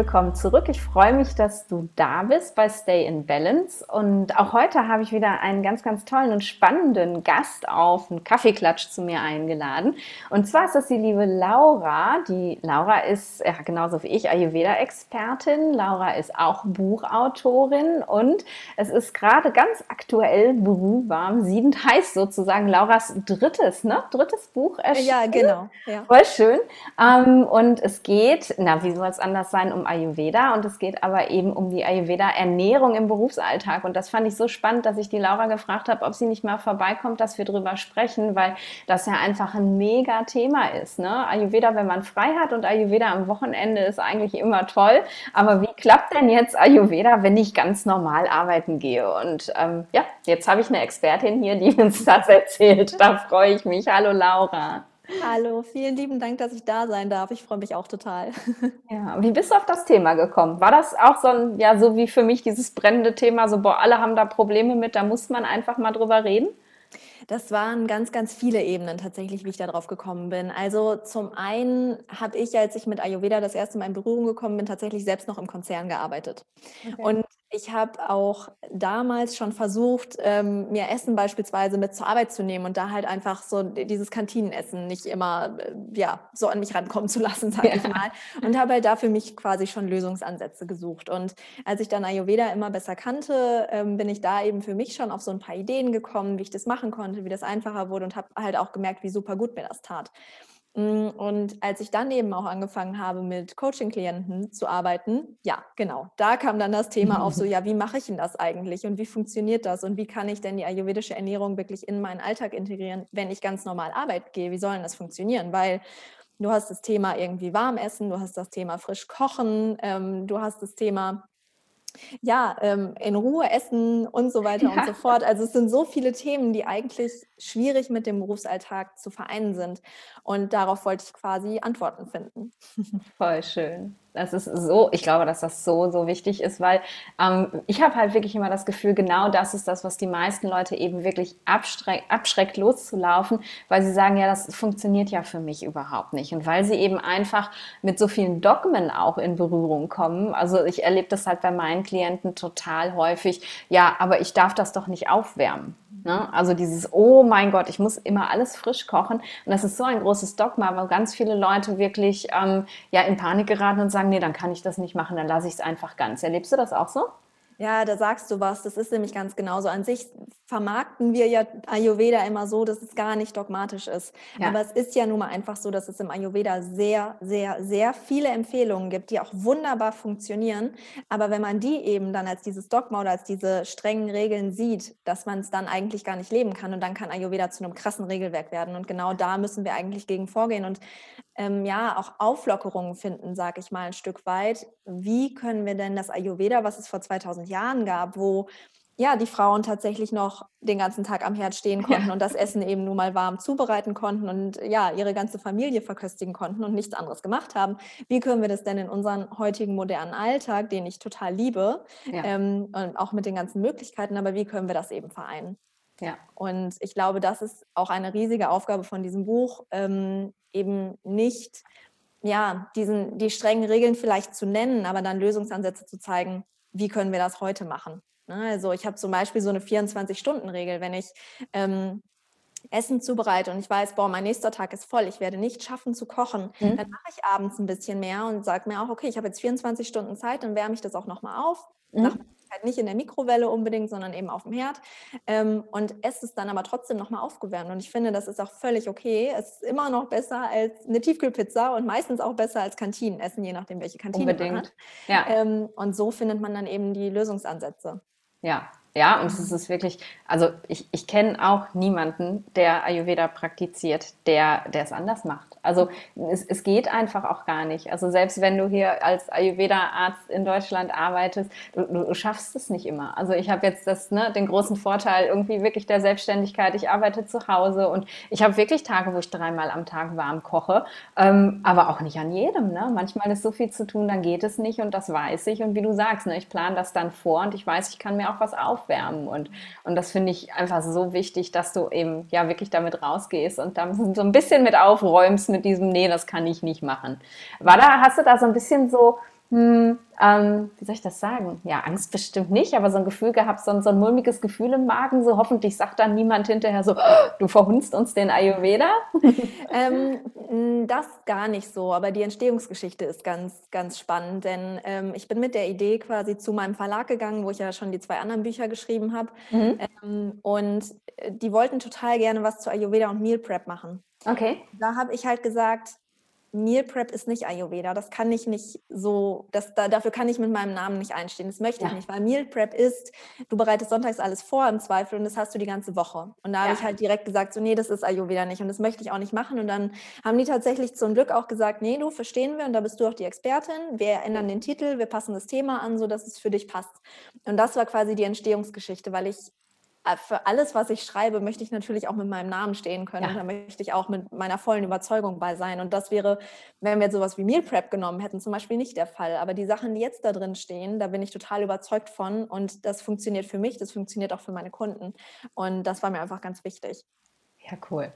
Willkommen zurück. Ich freue mich, dass du da bist bei Stay in Balance. Und auch heute habe ich wieder einen ganz, ganz tollen und spannenden Gast auf einen Kaffeeklatsch zu mir eingeladen. Und zwar ist das die liebe Laura. Die Laura ist ja, genauso wie ich Ayurveda-Expertin. Laura ist auch Buchautorin und es ist gerade ganz aktuell berühmwarm, siedend heiß sozusagen Lauras drittes, ne? Drittes Buch erschienen. Ja, genau. Ja. Voll schön. Ähm, und es geht, na, wie soll es anders sein um Ayurveda und es geht aber eben um die Ayurveda-Ernährung im Berufsalltag. Und das fand ich so spannend, dass ich die Laura gefragt habe, ob sie nicht mal vorbeikommt, dass wir drüber sprechen, weil das ja einfach ein mega Thema ist. Ne? Ayurveda, wenn man frei hat und Ayurveda am Wochenende ist eigentlich immer toll. Aber wie klappt denn jetzt Ayurveda, wenn ich ganz normal arbeiten gehe? Und ähm, ja, jetzt habe ich eine Expertin hier, die uns das erzählt. Da freue ich mich. Hallo Laura. Hallo, vielen lieben Dank, dass ich da sein darf. Ich freue mich auch total. Ja, wie bist du auf das Thema gekommen? War das auch so ein, ja, so wie für mich dieses brennende Thema, so, boah, alle haben da Probleme mit, da muss man einfach mal drüber reden? Das waren ganz, ganz viele Ebenen tatsächlich, wie ich da drauf gekommen bin. Also zum einen habe ich, als ich mit Ayurveda das erste Mal in Berührung gekommen bin, tatsächlich selbst noch im Konzern gearbeitet. Okay. Und ich habe auch damals schon versucht, ähm, mir Essen beispielsweise mit zur Arbeit zu nehmen und da halt einfach so dieses Kantinenessen nicht immer äh, ja, so an mich rankommen zu lassen, sage ja. ich mal. Und habe halt da für mich quasi schon Lösungsansätze gesucht. Und als ich dann Ayurveda immer besser kannte, ähm, bin ich da eben für mich schon auf so ein paar Ideen gekommen, wie ich das machen konnte, wie das einfacher wurde und habe halt auch gemerkt, wie super gut mir das tat. Mm, und als ich dann eben auch angefangen habe, mit Coaching-Klienten zu arbeiten, ja, genau, da kam dann das Thema auf, so, ja, wie mache ich denn das eigentlich und wie funktioniert das und wie kann ich denn die ayurvedische Ernährung wirklich in meinen Alltag integrieren, wenn ich ganz normal Arbeit gehe? Wie soll denn das funktionieren? Weil du hast das Thema irgendwie warm essen, du hast das Thema frisch kochen, ähm, du hast das Thema ja, ähm, in Ruhe essen und so weiter ja. und so fort. Also es sind so viele Themen, die eigentlich schwierig mit dem Berufsalltag zu vereinen sind. Und darauf wollte ich quasi Antworten finden. Voll schön. Das ist so, ich glaube, dass das so, so wichtig ist, weil ähm, ich habe halt wirklich immer das Gefühl, genau das ist das, was die meisten Leute eben wirklich abschreckt, abschreckt, loszulaufen, weil sie sagen, ja, das funktioniert ja für mich überhaupt nicht. Und weil sie eben einfach mit so vielen Dogmen auch in Berührung kommen. Also ich erlebe das halt bei meinen Klienten total häufig. Ja, aber ich darf das doch nicht aufwärmen. Ne? Also dieses, oh mein Gott, ich muss immer alles frisch kochen. Und das ist so ein großes Dogma, weil ganz viele Leute wirklich ähm, ja, in Panik geraten und sagen, nee, dann kann ich das nicht machen, dann lasse ich es einfach ganz. Erlebst du das auch so? Ja, da sagst du was. Das ist nämlich ganz genauso. An sich vermarkten wir ja Ayurveda immer so, dass es gar nicht dogmatisch ist. Ja. Aber es ist ja nun mal einfach so, dass es im Ayurveda sehr, sehr, sehr viele Empfehlungen gibt, die auch wunderbar funktionieren. Aber wenn man die eben dann als dieses Dogma oder als diese strengen Regeln sieht, dass man es dann eigentlich gar nicht leben kann und dann kann Ayurveda zu einem krassen Regelwerk werden. Und genau da müssen wir eigentlich gegen vorgehen und ähm, ja auch Auflockerungen finden, sage ich mal ein Stück weit. Wie können wir denn das Ayurveda, was es vor 2000 Jahren gab, wo ja, die Frauen tatsächlich noch den ganzen Tag am Herd stehen konnten ja. und das Essen eben nun mal warm zubereiten konnten und ja, ihre ganze Familie verköstigen konnten und nichts anderes gemacht haben. Wie können wir das denn in unseren heutigen modernen Alltag, den ich total liebe, ja. ähm, und auch mit den ganzen Möglichkeiten, aber wie können wir das eben vereinen? Ja. Und ich glaube, das ist auch eine riesige Aufgabe von diesem Buch, ähm, eben nicht ja, diesen, die strengen Regeln vielleicht zu nennen, aber dann Lösungsansätze zu zeigen, wie können wir das heute machen. Ne? Also ich habe zum Beispiel so eine 24-Stunden-Regel, wenn ich ähm, Essen zubereite und ich weiß, boah, mein nächster Tag ist voll, ich werde nicht schaffen zu kochen, mhm. dann mache ich abends ein bisschen mehr und sage mir auch, okay, ich habe jetzt 24 Stunden Zeit, dann wärme ich das auch nochmal auf. Mhm. Nach halt nicht in der Mikrowelle unbedingt, sondern eben auf dem Herd ähm, und esse es dann aber trotzdem nochmal aufgewärmt. Und ich finde, das ist auch völlig okay. Es ist immer noch besser als eine Tiefkühlpizza und meistens auch besser als Kantinenessen, je nachdem, welche Kantine unbedingt. man hat. Ja. Ähm, und so findet man dann eben die Lösungsansätze. Ja, ja, und es ist wirklich, also ich, ich kenne auch niemanden, der Ayurveda praktiziert, der, der es anders macht. Also es, es geht einfach auch gar nicht. Also selbst wenn du hier als Ayurveda-Arzt in Deutschland arbeitest, du, du schaffst es nicht immer. Also ich habe jetzt das, ne, den großen Vorteil irgendwie wirklich der Selbstständigkeit. Ich arbeite zu Hause und ich habe wirklich Tage, wo ich dreimal am Tag warm koche, ähm, aber auch nicht an jedem. Ne? Manchmal ist so viel zu tun, dann geht es nicht und das weiß ich. Und wie du sagst, ne, ich plane das dann vor und ich weiß, ich kann mir auch was aufwärmen. Und, und das finde ich einfach so wichtig, dass du eben ja wirklich damit rausgehst und dann so ein bisschen mit aufräumst mit diesem, nee, das kann ich nicht machen. War da, hast du da so ein bisschen so Hm, ähm, wie soll ich das sagen? Ja, Angst bestimmt nicht, aber so ein Gefühl gehabt, so, so ein mulmiges Gefühl im Magen, so hoffentlich sagt dann niemand hinterher so, du verhunzt uns den Ayurveda. ähm, das gar nicht so, aber die Entstehungsgeschichte ist ganz, ganz spannend, denn ähm, ich bin mit der Idee quasi zu meinem Verlag gegangen, wo ich ja schon die zwei anderen Bücher geschrieben habe mhm. ähm, und äh, die wollten total gerne was zu Ayurveda und Meal Prep machen. Okay. Da habe ich halt gesagt, Meal Prep ist nicht Ayurveda. Das kann ich nicht so, das, da, dafür kann ich mit meinem Namen nicht einstehen. Das möchte ja. ich nicht, weil Meal Prep ist, du bereitest sonntags alles vor im Zweifel und das hast du die ganze Woche. Und da ja. habe ich halt direkt gesagt, so nee, das ist Ayurveda nicht und das möchte ich auch nicht machen. Und dann haben die tatsächlich zum Glück auch gesagt, nee, du verstehen wir und da bist du auch die Expertin. Wir ändern den Titel, wir passen das Thema an, sodass es für dich passt. Und das war quasi die Entstehungsgeschichte, weil ich für alles, was ich schreibe, möchte ich natürlich auch mit meinem Namen stehen können. Ja. Und da möchte ich auch mit meiner vollen Überzeugung bei sein. Und das wäre, wenn wir jetzt sowas wie Meal Prep genommen hätten, zum Beispiel nicht der Fall. Aber die Sachen, die jetzt da drin stehen, da bin ich total überzeugt von. Und das funktioniert für mich, das funktioniert auch für meine Kunden. Und das war mir einfach ganz wichtig. Ja, cool.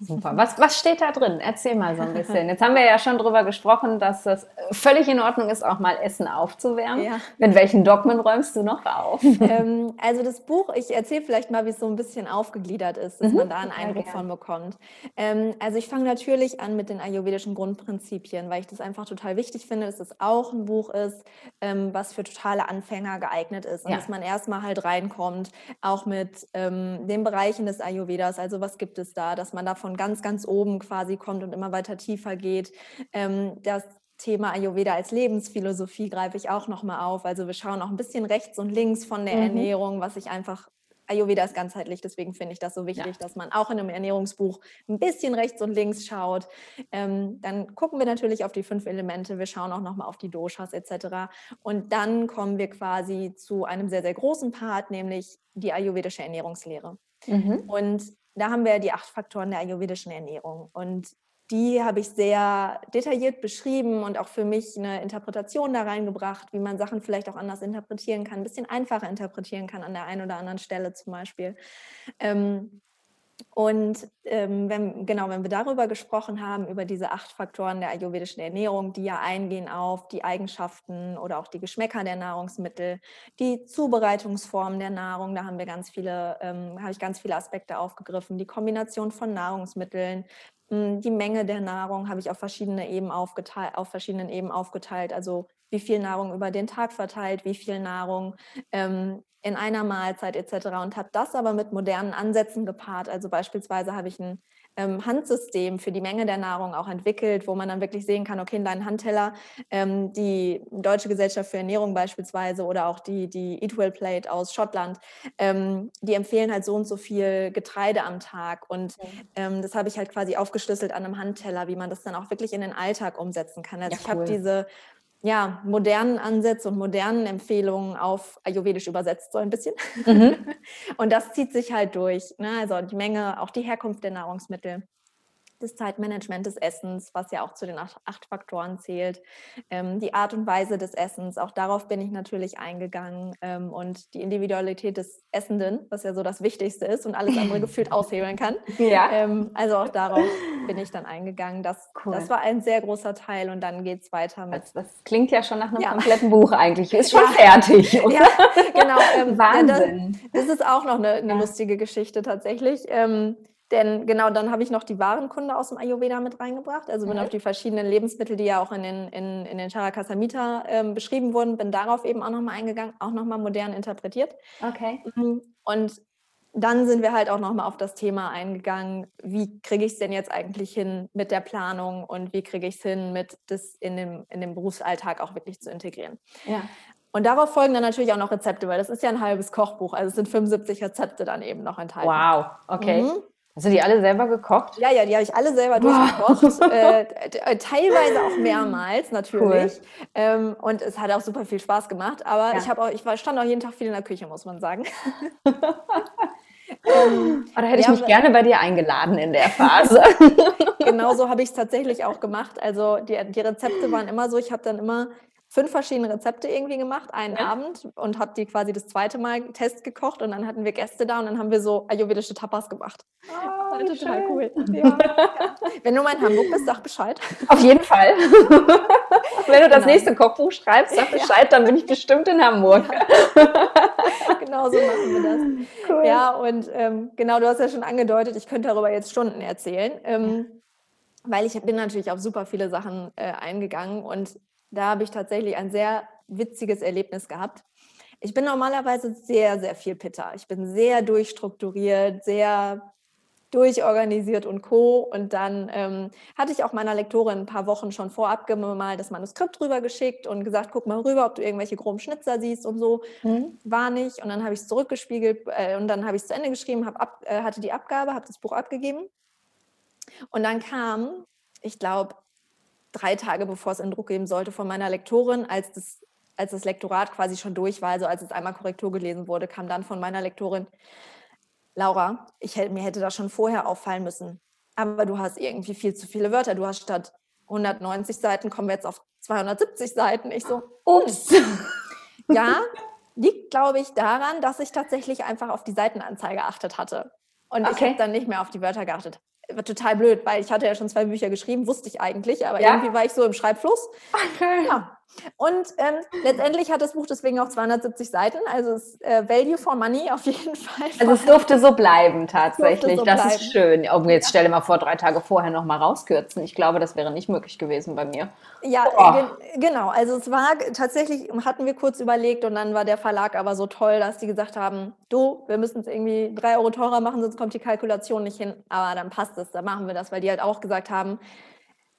Super. Was, was steht da drin? Erzähl mal so ein bisschen. Jetzt haben wir ja schon darüber gesprochen, dass es völlig in Ordnung ist, auch mal Essen aufzuwärmen. Ja. Mit welchen Dogmen räumst du noch auf? Ähm, also das Buch, ich erzähle vielleicht mal, wie es so ein bisschen aufgegliedert ist, dass mhm. man da einen Eindruck von bekommt. Ähm, also ich fange natürlich an mit den ayurvedischen Grundprinzipien, weil ich das einfach total wichtig finde, dass es auch ein Buch ist, ähm, was für totale Anfänger geeignet ist. Und ja. dass man erstmal halt reinkommt, auch mit ähm, den Bereichen des Ayurvedas. Also was gibt es da? Dass man da von ganz, ganz oben quasi kommt und immer weiter tiefer geht. Ähm, das Thema Ayurveda als Lebensphilosophie greife ich auch nochmal auf. Also wir schauen auch ein bisschen rechts und links von der mhm. Ernährung, was ich einfach Ayurveda ist ganzheitlich, deswegen finde ich das so wichtig, ja. dass man auch in einem Ernährungsbuch ein bisschen rechts und links schaut. Ähm, dann gucken wir natürlich auf die fünf Elemente, wir schauen auch nochmal auf die Doshas etc. Und dann kommen wir quasi zu einem sehr, sehr großen Part, nämlich die ayurvedische Ernährungslehre. Mhm. Und da haben wir die acht Faktoren der ayurvedischen Ernährung. Und die habe ich sehr detailliert beschrieben und auch für mich eine Interpretation da reingebracht, wie man Sachen vielleicht auch anders interpretieren kann, ein bisschen einfacher interpretieren kann an der einen oder anderen Stelle zum Beispiel. Ähm, und ähm, wenn, genau, wenn wir darüber gesprochen haben, über diese acht Faktoren der ayurvedischen Ernährung, die ja eingehen auf die Eigenschaften oder auch die Geschmäcker der Nahrungsmittel, die Zubereitungsformen der Nahrung, da haben wir ganz viele, ähm, habe ich ganz viele Aspekte aufgegriffen, die Kombination von Nahrungsmitteln, hm, die Menge der Nahrung habe ich auf verschiedene Eben aufgeteilt, auf verschiedenen Ebenen aufgeteilt, also wie viel Nahrung über den Tag verteilt, wie viel Nahrung ähm, in einer Mahlzeit etc. und habe das aber mit modernen Ansätzen gepaart. Also beispielsweise habe ich ein ähm, Handsystem für die Menge der Nahrung auch entwickelt, wo man dann wirklich sehen kann, okay, in deinen Handteller, ähm, die Deutsche Gesellschaft für Ernährung beispielsweise oder auch die, die Eat Well Plate aus Schottland, ähm, die empfehlen halt so und so viel Getreide am Tag. Und ähm, das habe ich halt quasi aufgeschlüsselt an einem Handteller, wie man das dann auch wirklich in den Alltag umsetzen kann. Also ja, ich habe diese ja, modernen Ansätze und modernen Empfehlungen auf Ayurvedisch übersetzt, so ein bisschen. Mhm. Und das zieht sich halt durch. Ne? Also die Menge, auch die Herkunft der Nahrungsmittel das Zeitmanagement des Essens, was ja auch zu den acht, acht Faktoren zählt, ähm, die Art und Weise des Essens, auch darauf bin ich natürlich eingegangen ähm, und die Individualität des Essenden, was ja so das Wichtigste ist und alles andere gefühlt aushebeln kann. Ja. Ähm, also auch darauf bin ich dann eingegangen. Das, cool. das war ein sehr großer Teil und dann geht es weiter mit. Das, das, klingt ja schon nach einem ja. kompletten Buch eigentlich. Ist schon ja. fertig. Oder? Ja, genau. Ähm, Wahnsinn. Das, das, ist auch noch eine, eine lustige Geschichte tatsächlich. Ähm, denn genau dann habe ich noch die Warenkunde aus dem Ayurveda mit reingebracht. Also bin mhm. auf die verschiedenen Lebensmittel, die ja auch in den, in, in den Charakasamhita ähm, beschrieben wurden, bin darauf eben auch nochmal eingegangen, auch nochmal modern interpretiert. Okay. Mhm. Und dann sind wir halt auch nochmal auf das Thema eingegangen, wie kriege ich es denn jetzt eigentlich hin mit der Planung und wie kriege ich es hin, mit das in dem, in dem Berufsalltag auch wirklich zu integrieren. Ja. Und darauf folgen dann natürlich auch noch Rezepte, weil das ist ja ein halbes Kochbuch. Also es sind 75 Rezepte dann eben noch enthalten. Wow, okay. Mhm. Hast du die alle selber gekocht? Ja, ja, die habe ich alle selber wow. durchgekocht. äh, äh teilweise auch mehrmals natürlich. Cool. Ähm, und es hat auch super viel Spaß gemacht. Aber ja. ich, auch, ich stand auch jeden Tag viel in der Küche, muss man sagen. ähm, Oder hätte ich mich gerne bei dir eingeladen in der Phase. genau so habe ich es tatsächlich auch gemacht. Also die, die Rezepte waren immer so, ich habe dann immer fünf verschiedene Rezepte irgendwie gemacht, einen ja. Abend und habe die quasi das zweite Mal Test gekocht und dann hatten wir Gäste da und dann haben wir so ayurvedische Tapas gemacht. Oh, total schön. cool. Ja. ja. Wenn du mal in Hamburg bist, sag Bescheid. Auf jeden Fall. Wenn du das genau. nächste Kochbuch schreibst, sag Bescheid, dann bin ich bestimmt in Hamburg. genau so machen wir das. Cool. Ja, und ähm, genau, du hast ja schon angedeutet, ich könnte darüber jetzt Stunden erzählen. Ähm, weil ich bin natürlich auf super viele Sachen äh, eingegangen und da habe ich tatsächlich ein sehr witziges Erlebnis gehabt. Ich bin normalerweise sehr, sehr viel Pitter. Ich bin sehr durchstrukturiert, sehr durchorganisiert und co. Und dann ähm, hatte ich auch meiner Lektorin ein paar Wochen schon vorab mal das Manuskript rüber geschickt und gesagt, guck mal rüber, ob du irgendwelche groben Schnitzer siehst und so. Mhm. War nicht. Und dann habe ich es zurückgespiegelt äh, und dann habe ich es zu Ende geschrieben, ab, äh, hatte die Abgabe, habe das Buch abgegeben. Und dann kam, ich glaube, drei Tage bevor es in Druck geben sollte, von meiner Lektorin, als das, als das Lektorat quasi schon durch war, also als es einmal Korrektur gelesen wurde, kam dann von meiner Lektorin, Laura, ich hätte, mir hätte das schon vorher auffallen müssen. Aber du hast irgendwie viel zu viele Wörter. Du hast statt 190 Seiten, kommen wir jetzt auf 270 Seiten. Ich so, ups. ja, liegt, glaube ich, daran, dass ich tatsächlich einfach auf die Seitenanzeige geachtet hatte. Und okay. ich habe dann nicht mehr auf die Wörter geachtet war total blöd, weil ich hatte ja schon zwei Bücher geschrieben, wusste ich eigentlich, aber ja? irgendwie war ich so im Schreibfluss. Okay. Ja. Und ähm, letztendlich hat das Buch deswegen auch 270 Seiten, also es äh, Value for Money auf jeden Fall. Also es durfte so bleiben tatsächlich, so das bleiben. ist schön. Oh, jetzt stell dir mal vor, drei Tage vorher nochmal rauskürzen. Ich glaube, das wäre nicht möglich gewesen bei mir. Ja, oh. ge genau. Also es war tatsächlich, hatten wir kurz überlegt und dann war der Verlag aber so toll, dass die gesagt haben, du, wir müssen es irgendwie drei Euro teurer machen, sonst kommt die Kalkulation nicht hin. Aber dann passt es, dann machen wir das, weil die halt auch gesagt haben,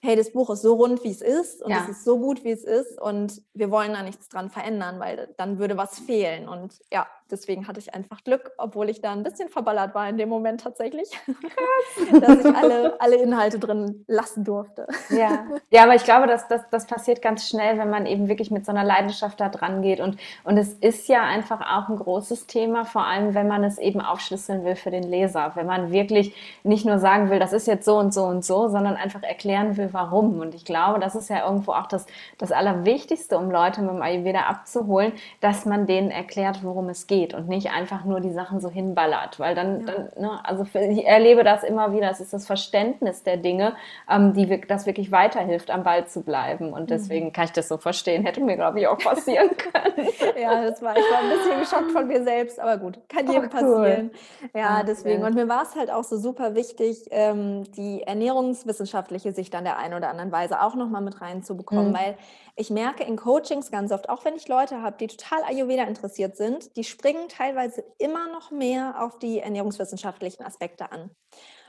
hey, das Buch ist so rund, wie es ist und ja. es ist so gut, wie es ist und wir wollen da nichts dran verändern, weil dann würde was fehlen. Und ja, deswegen hatte ich einfach Glück, obwohl ich da ein bisschen verballert war in dem Moment tatsächlich, dass ich alle, alle Inhalte drin lassen durfte. Ja, ja aber ich glaube, dass das, das passiert ganz schnell, wenn man eben wirklich mit so einer Leidenschaft da dran geht. Und, und es ist ja einfach auch ein großes Thema, vor allem wenn man es eben aufschlüsseln will für den Leser. Wenn man wirklich nicht nur sagen will, das ist jetzt so und so und so, sondern einfach erklären will, warum. Und ich glaube, das ist ja irgendwo auch das, das Allerwichtigste, um Leute mit dem Ayurveda abzuholen, dass man denen erklärt, worum es geht geht und nicht einfach nur die Sachen so hinballert, weil dann, ja. dann ne, also für, ich erlebe das immer wieder, es ist das Verständnis der Dinge, ähm, die das wirklich weiterhilft, am Ball zu bleiben und mhm. deswegen kann ich das so verstehen, hätte mir glaube ich auch passieren können. ja, das war, ich war ein bisschen geschockt von mir selbst, aber gut, kann jedem oh, cool. passieren. Ja, deswegen und mir war es halt auch so super wichtig, ähm, die ernährungswissenschaftliche Sicht an der einen oder anderen Weise auch nochmal mit reinzubekommen, mhm. weil ich merke in Coachings ganz oft, auch wenn ich Leute habe, die total Ayurveda interessiert sind, die springen teilweise immer noch mehr auf die ernährungswissenschaftlichen Aspekte an.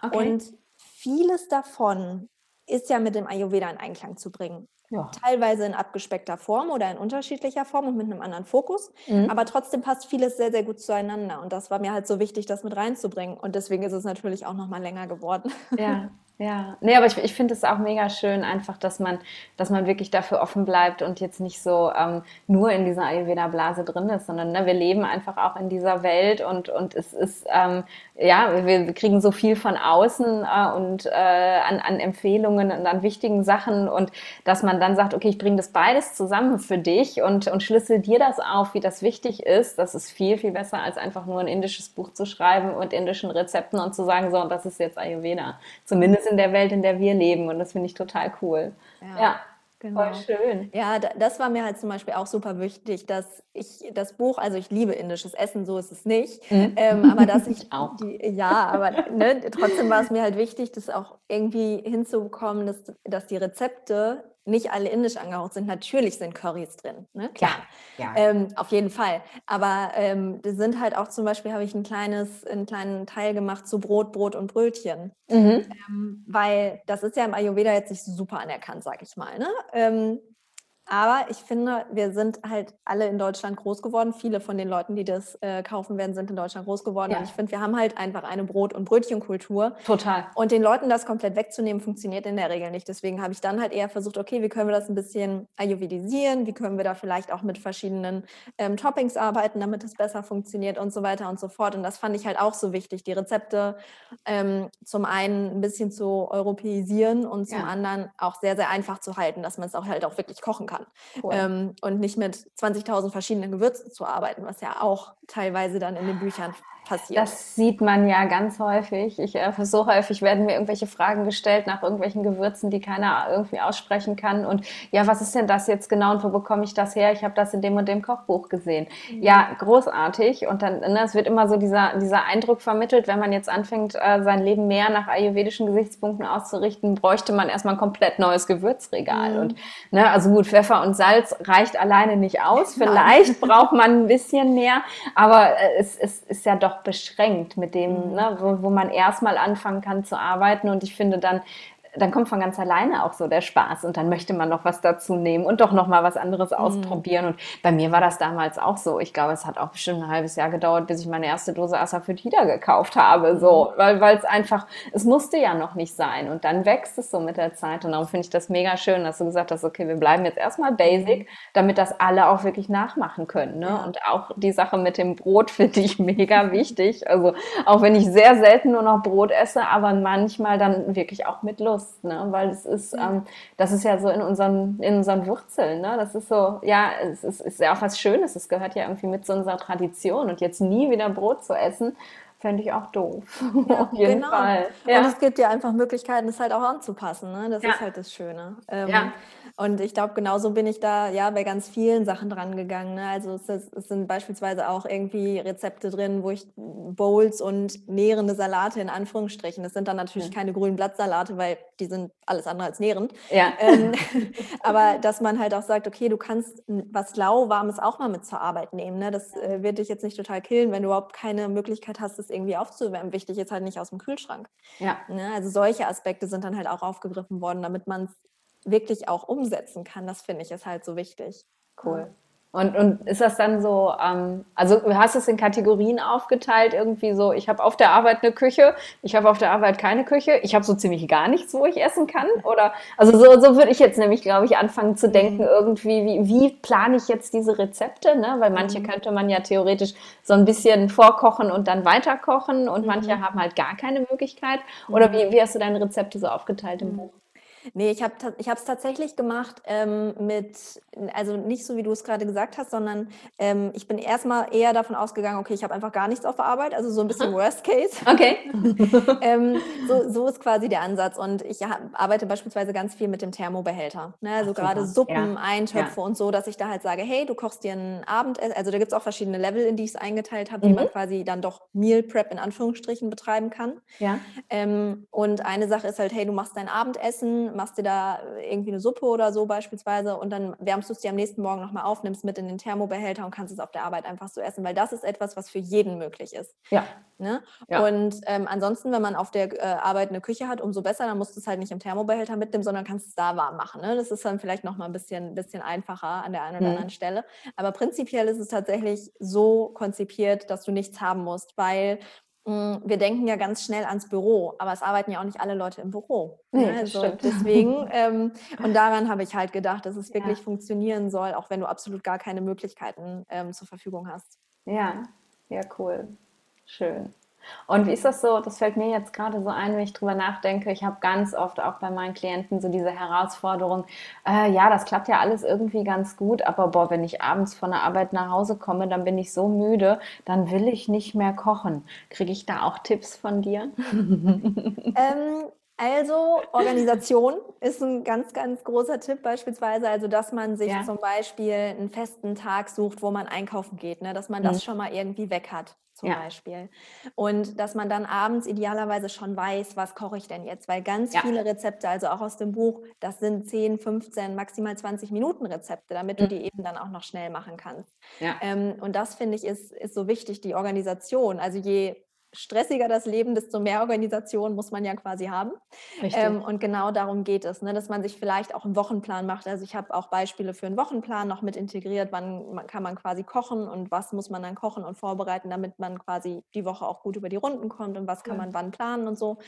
Okay. Und vieles davon ist ja mit dem Ayurveda in Einklang zu bringen. Ja. Teilweise in abgespeckter Form oder in unterschiedlicher Form und mit einem anderen Fokus. Mhm. Aber trotzdem passt vieles sehr, sehr gut zueinander. Und das war mir halt so wichtig, das mit reinzubringen. Und deswegen ist es natürlich auch noch mal länger geworden. Ja, Ja, nee, aber ich, ich finde es auch mega schön, einfach, dass man, dass man wirklich dafür offen bleibt und jetzt nicht so ähm, nur in dieser Ayurveda-Blase drin ist, sondern ne, wir leben einfach auch in dieser Welt und, und es ist, ähm, ja, wir, kriegen so viel von außen äh, und äh, an, an Empfehlungen und an wichtigen Sachen und dass man dann sagt, okay, ich bringe das beides zusammen für dich und, und schlüssel dir das auf, wie das wichtig ist, das ist viel, viel besser, als einfach nur ein indisches Buch zu schreiben und indischen Rezepten und zu sagen, so, das ist jetzt Ayurveda. Zumindest in der Welt, in der wir leben. Und das finde ich total cool. ja. ja. Genau. Voll schön. Ja, das war mir halt zum Beispiel auch super wichtig, dass ich das Buch, also ich liebe indisches Essen, so ist es nicht, mhm. ähm, aber dass ich, auch. Die, ja, aber ne, trotzdem war es mir halt wichtig, das auch irgendwie hinzubekommen, dass, dass die Rezepte nicht alle indisch angehaucht sind. Natürlich sind Currys drin, ne? klar. Ja, ja. Ähm, auf jeden Fall. Aber ähm, sind halt auch zum Beispiel, habe ich ein kleines, einen kleinen Teil gemacht zu Brot, Brot und Brötchen. Mhm. Ähm, weil das ist ja im Ayurveda jetzt nicht super anerkannt, sag ich mal. Ne? Aber ich finde, wir sind halt alle in Deutschland groß geworden. Viele von den Leuten, die das äh, kaufen werden, sind in Deutschland groß geworden. Ja. Und ich finde, wir haben halt einfach eine Brot- und Brötchenkultur. Total. Und den Leuten das komplett wegzunehmen, funktioniert in der Regel nicht. Deswegen habe ich dann halt eher versucht, okay, wie können wir das ein bisschen ayurvedisieren? Wie können wir da vielleicht auch mit verschiedenen ähm, Toppings arbeiten, damit es besser funktioniert und so weiter und so fort. Und das fand ich halt auch so wichtig, die Rezepte ähm, zum einen ein bisschen zu europäisieren und zum ja. anderen auch sehr, sehr einfach zu halten, dass man es auch halt auch wirklich kochen kann kann. Cool. Ähm, und nicht mit 20.000 verschiedenen Gewürzen zu arbeiten, was ja auch teilweise dann in den Büchern passiert. Das sieht man ja ganz häufig. Ich, äh, so häufig werden mir irgendwelche Fragen gestellt nach irgendwelchen Gewürzen, die keiner irgendwie aussprechen kann. Und ja, was ist denn das jetzt genau und wo bekomme ich das her? Ich habe das in dem und dem Kochbuch gesehen. Mhm. Ja, großartig. Und dann, ne, es wird immer so dieser, dieser Eindruck vermittelt, wenn man jetzt anfängt, äh, sein Leben mehr nach ayurvedischen Gesichtspunkten auszurichten, bräuchte man erstmal ein komplett neues Gewürzregal. Mhm. Und ne, also gut, Pfeffer und Salz reicht alleine nicht aus. Vielleicht braucht man ein bisschen mehr, aber äh, es, es ist ja doch beschränkt mit dem, mhm. ne, wo, wo man erstmal anfangen kann zu arbeiten. Und ich finde dann, dann kommt von ganz alleine auch so der Spaß und dann möchte man noch was dazu nehmen und doch noch mal was anderes mhm. ausprobieren. Und bei mir war das damals auch so. Ich glaube, es hat auch bestimmt ein halbes Jahr gedauert, bis ich meine erste Dose Asafoetida gekauft habe, so, mhm. weil weil es einfach, es musste ja noch nicht sein und dann wächst es so mit der Zeit und darum finde ich das mega schön, dass du gesagt hast, okay, wir bleiben jetzt erstmal basic, mhm. damit das alle auch wirklich nachmachen können. Ne? Ja. Und auch die Sache mit dem Brot finde ich mega wichtig. Also auch wenn ich sehr selten nur noch Brot esse, aber manchmal dann wirklich auch mit Lust bewusst, ne? weil es ist, ähm, das ist ja so in unseren, in unseren Wurzeln. Ne? Das ist so, ja, es ist, ist ja auch was Schönes. Es gehört ja irgendwie mit zu unserer Tradition. Und jetzt nie wieder Brot zu essen, fände ich auch doof. Ja, Auf jeden genau. Fall. Ja. Und es gibt ja einfach Möglichkeiten, es halt auch anzupassen. Ne? Das ja. ist halt das Schöne. Ähm, ja. Und ich glaube, genauso bin ich da ja bei ganz vielen Sachen dran gegangen. Ne? Also es, es, sind beispielsweise auch irgendwie Rezepte drin, wo ich Bowls und nährende Salate in Anführungsstrichen. Das sind dann natürlich ja. keine grünen Blattsalate, weil die sind alles andere als nährend. Ja. Ähm, aber dass man halt auch sagt, okay, du kannst was lauwarmes auch mal mit zur Arbeit nehmen. Ne? Das äh, wird dich jetzt nicht total killen, wenn du überhaupt keine Möglichkeit hast, das irgendwie aufzuwärmen. Wichtig ist halt nicht aus dem Kühlschrank. Ja. Ne? Also solche Aspekte sind dann halt auch aufgegriffen worden, damit man es wirklich auch umsetzen kann. Das finde ich ist halt so wichtig. Cool. Und, und ist das dann so, ähm, also du hast es in Kategorien aufgeteilt, irgendwie so, ich habe auf der Arbeit eine Küche, ich habe auf der Arbeit keine Küche, ich habe so ziemlich gar nichts, wo ich essen kann? Oder, also so, so würde ich jetzt nämlich, glaube ich, anfangen zu denken, mhm. irgendwie, wie, wie plane ich jetzt diese Rezepte, ne? Weil manche mhm. könnte man ja theoretisch so ein bisschen vorkochen und dann weiterkochen und mhm. manche haben halt gar keine Möglichkeit. Oder mhm. wie, wie hast du deine Rezepte so aufgeteilt im mhm. Buch? Nee, ich habe ich es tatsächlich gemacht ähm, mit, also nicht so wie du es gerade gesagt hast, sondern ähm, ich bin erstmal eher davon ausgegangen, okay, ich habe einfach gar nichts auf der Arbeit, also so ein bisschen Worst Case. Okay. ähm, so, so ist quasi der Ansatz. Und ich arbeite beispielsweise ganz viel mit dem Thermobehälter. Ne? Also gerade Suppen, ja. Eintöpfe ja. und so, dass ich da halt sage, hey, du kochst dir ein Abendessen, also da gibt es auch verschiedene Level, in die ich es eingeteilt habe, mhm. wie man quasi dann doch Meal Prep in Anführungsstrichen betreiben kann. Ja. Ähm, und eine Sache ist halt, hey, du machst dein Abendessen, machst dir da irgendwie eine Suppe oder so beispielsweise und dann wärmst du es dir am nächsten Morgen nochmal auf, nimmst mit in den Thermobehälter und kannst es auf der Arbeit einfach so essen, weil das ist etwas, was für jeden möglich ist. Ja. Ne? ja. Und ähm, ansonsten, wenn man auf der äh, Arbeit eine Küche hat, umso besser, dann musst du es halt nicht im Thermobehälter mitnehmen, sondern kannst es da warm machen. Ne? Das ist dann vielleicht nochmal ein bisschen, bisschen einfacher an der einen oder mhm. anderen Stelle. Aber prinzipiell ist es tatsächlich so konzipiert, dass du nichts haben musst, weil wir denken ja ganz schnell ans Büro, aber es arbeiten ja auch nicht alle Leute im Büro. Nee, ne? also deswegen, ähm, und daran habe ich halt gedacht, dass es wirklich ja. funktionieren soll, auch wenn du absolut gar keine Möglichkeiten ähm, zur Verfügung hast. Ja, ja, cool. Schön. Und wie ist das so? Das fällt mir jetzt gerade so ein, wenn ich drüber nachdenke. Ich habe ganz oft auch bei meinen Klienten so diese Herausforderung, äh, ja, das klappt ja alles irgendwie ganz gut, aber boah, wenn ich abends von der Arbeit nach Hause komme, dann bin ich so müde, dann will ich nicht mehr kochen. Kriege ich da auch Tipps von dir? ähm, also Organisation ist ein ganz, ganz großer Tipp beispielsweise. Also, dass man sich ja. zum Beispiel einen festen Tag sucht, wo man einkaufen geht, ne? dass man das mhm. schon mal irgendwie weg hat zum ja. Beispiel. Und dass man dann abends idealerweise schon weiß, was koche ich denn jetzt? Weil ganz ja. viele Rezepte, also auch aus dem Buch, das sind 10, 15, maximal 20 Minuten Rezepte, damit mhm. du die eben dann auch noch schnell machen kannst. Ja. Ähm, und das finde ich ist, ist so wichtig, die Organisation. Also je stressiger das Leben, desto mehr Organisation muss man ja quasi haben. Ähm, und genau darum geht es, ne, dass man sich vielleicht auch einen Wochenplan macht. Also ich habe auch Beispiele für einen Wochenplan noch mit integriert. Wann kann man quasi kochen und was muss man dann kochen und vorbereiten, damit man quasi die Woche auch gut über die Runden kommt und was kann ja. man wann planen und so.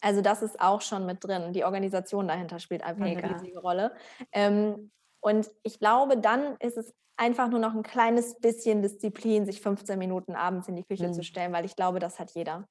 Also das ist auch schon mit drin. Die Organisation dahinter spielt einfach Mega. eine riesige Rolle. Ähm, und ich glaube, dann ist es einfach nur noch ein kleines bisschen Disziplin, sich 15 Minuten abends in die Küche mhm. zu stellen, weil ich glaube, das hat jeder.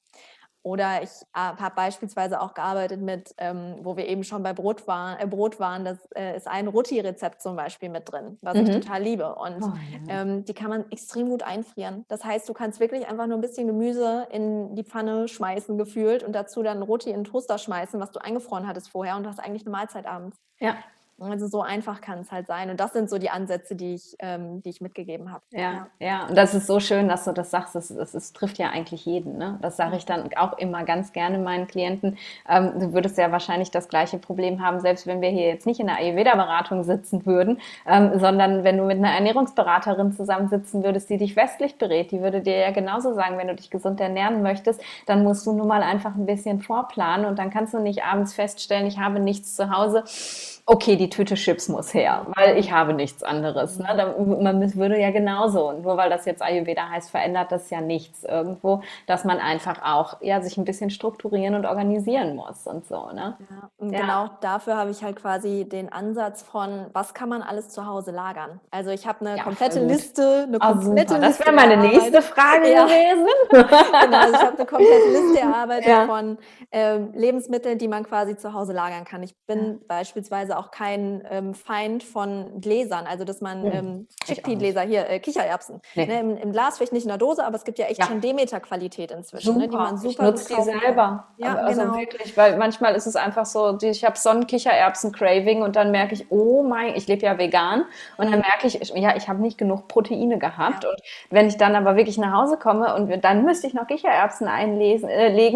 Oder ich habe beispielsweise auch gearbeitet mit, ähm, wo wir eben schon bei Brot, war, äh, Brot waren, das äh, ist ein Ruti-Rezept zum Beispiel mit drin, was mhm. ich total liebe. Und oh, ja. ähm, die kann man extrem gut einfrieren. Das heißt, du kannst wirklich einfach nur ein bisschen Gemüse in die Pfanne schmeißen, gefühlt, und dazu dann Roti in den Toaster schmeißen, was du eingefroren hattest vorher, und hast eigentlich eine Mahlzeit abends. Ja, also so einfach kann es halt sein. Und das sind so die Ansätze, die ich, ähm, die ich mitgegeben habe. Ja, ja, ja, Und das ist so schön, dass du das sagst. Das, das, das trifft ja eigentlich jeden. Ne? Das sage ich dann auch immer ganz gerne meinen Klienten. Ähm, du würdest ja wahrscheinlich das gleiche Problem haben, selbst wenn wir hier jetzt nicht in der Ayurveda-Beratung sitzen würden, ähm, sondern wenn du mit einer Ernährungsberaterin zusammensitzen würdest, die dich westlich berät, die würde dir ja genauso sagen, wenn du dich gesund ernähren möchtest, dann musst du nur mal einfach ein bisschen vorplanen und dann kannst du nicht abends feststellen, ich habe nichts zu Hause okay, die Tüte Chips muss her, weil ich habe nichts anderes. Ne? Da, man würde ja genauso, nur weil das jetzt Ayurveda heißt, verändert das ja nichts irgendwo, dass man einfach auch ja, sich ein bisschen strukturieren und organisieren muss und so. Ne? Ja, und ja. genau dafür habe ich halt quasi den Ansatz von, was kann man alles zu Hause lagern? Also ich habe eine ja, komplette Liste, eine ah, komplette oh, Liste. Das wäre meine nächste Frage gewesen. genau, also ich habe eine komplette Liste erarbeitet von ähm, Lebensmitteln, die man quasi zu Hause lagern kann. Ich bin beispielsweise auch kein ähm, Feind von Gläsern, also dass man hm. ähm, Chickpea-Gläser hier, äh, Kichererbsen, nee. ne, im, im, Glas vielleicht nicht in der Dose, aber es gibt ja echt ja. schon Demeter-Qualität inzwischen, ne, die man super Ich nutze die selber. Ja, also genau. wirklich, weil manchmal ist es einfach so, die, ich habe so ein Kichererbsen-Craving und dann merke ich, oh mein, ich lebe ja vegan und dann merke ich, ja, ich habe nicht genug Proteine gehabt ja. und wenn ich dann aber wirklich nach Hause komme und dann müsste ich noch Kichererbsen einlegen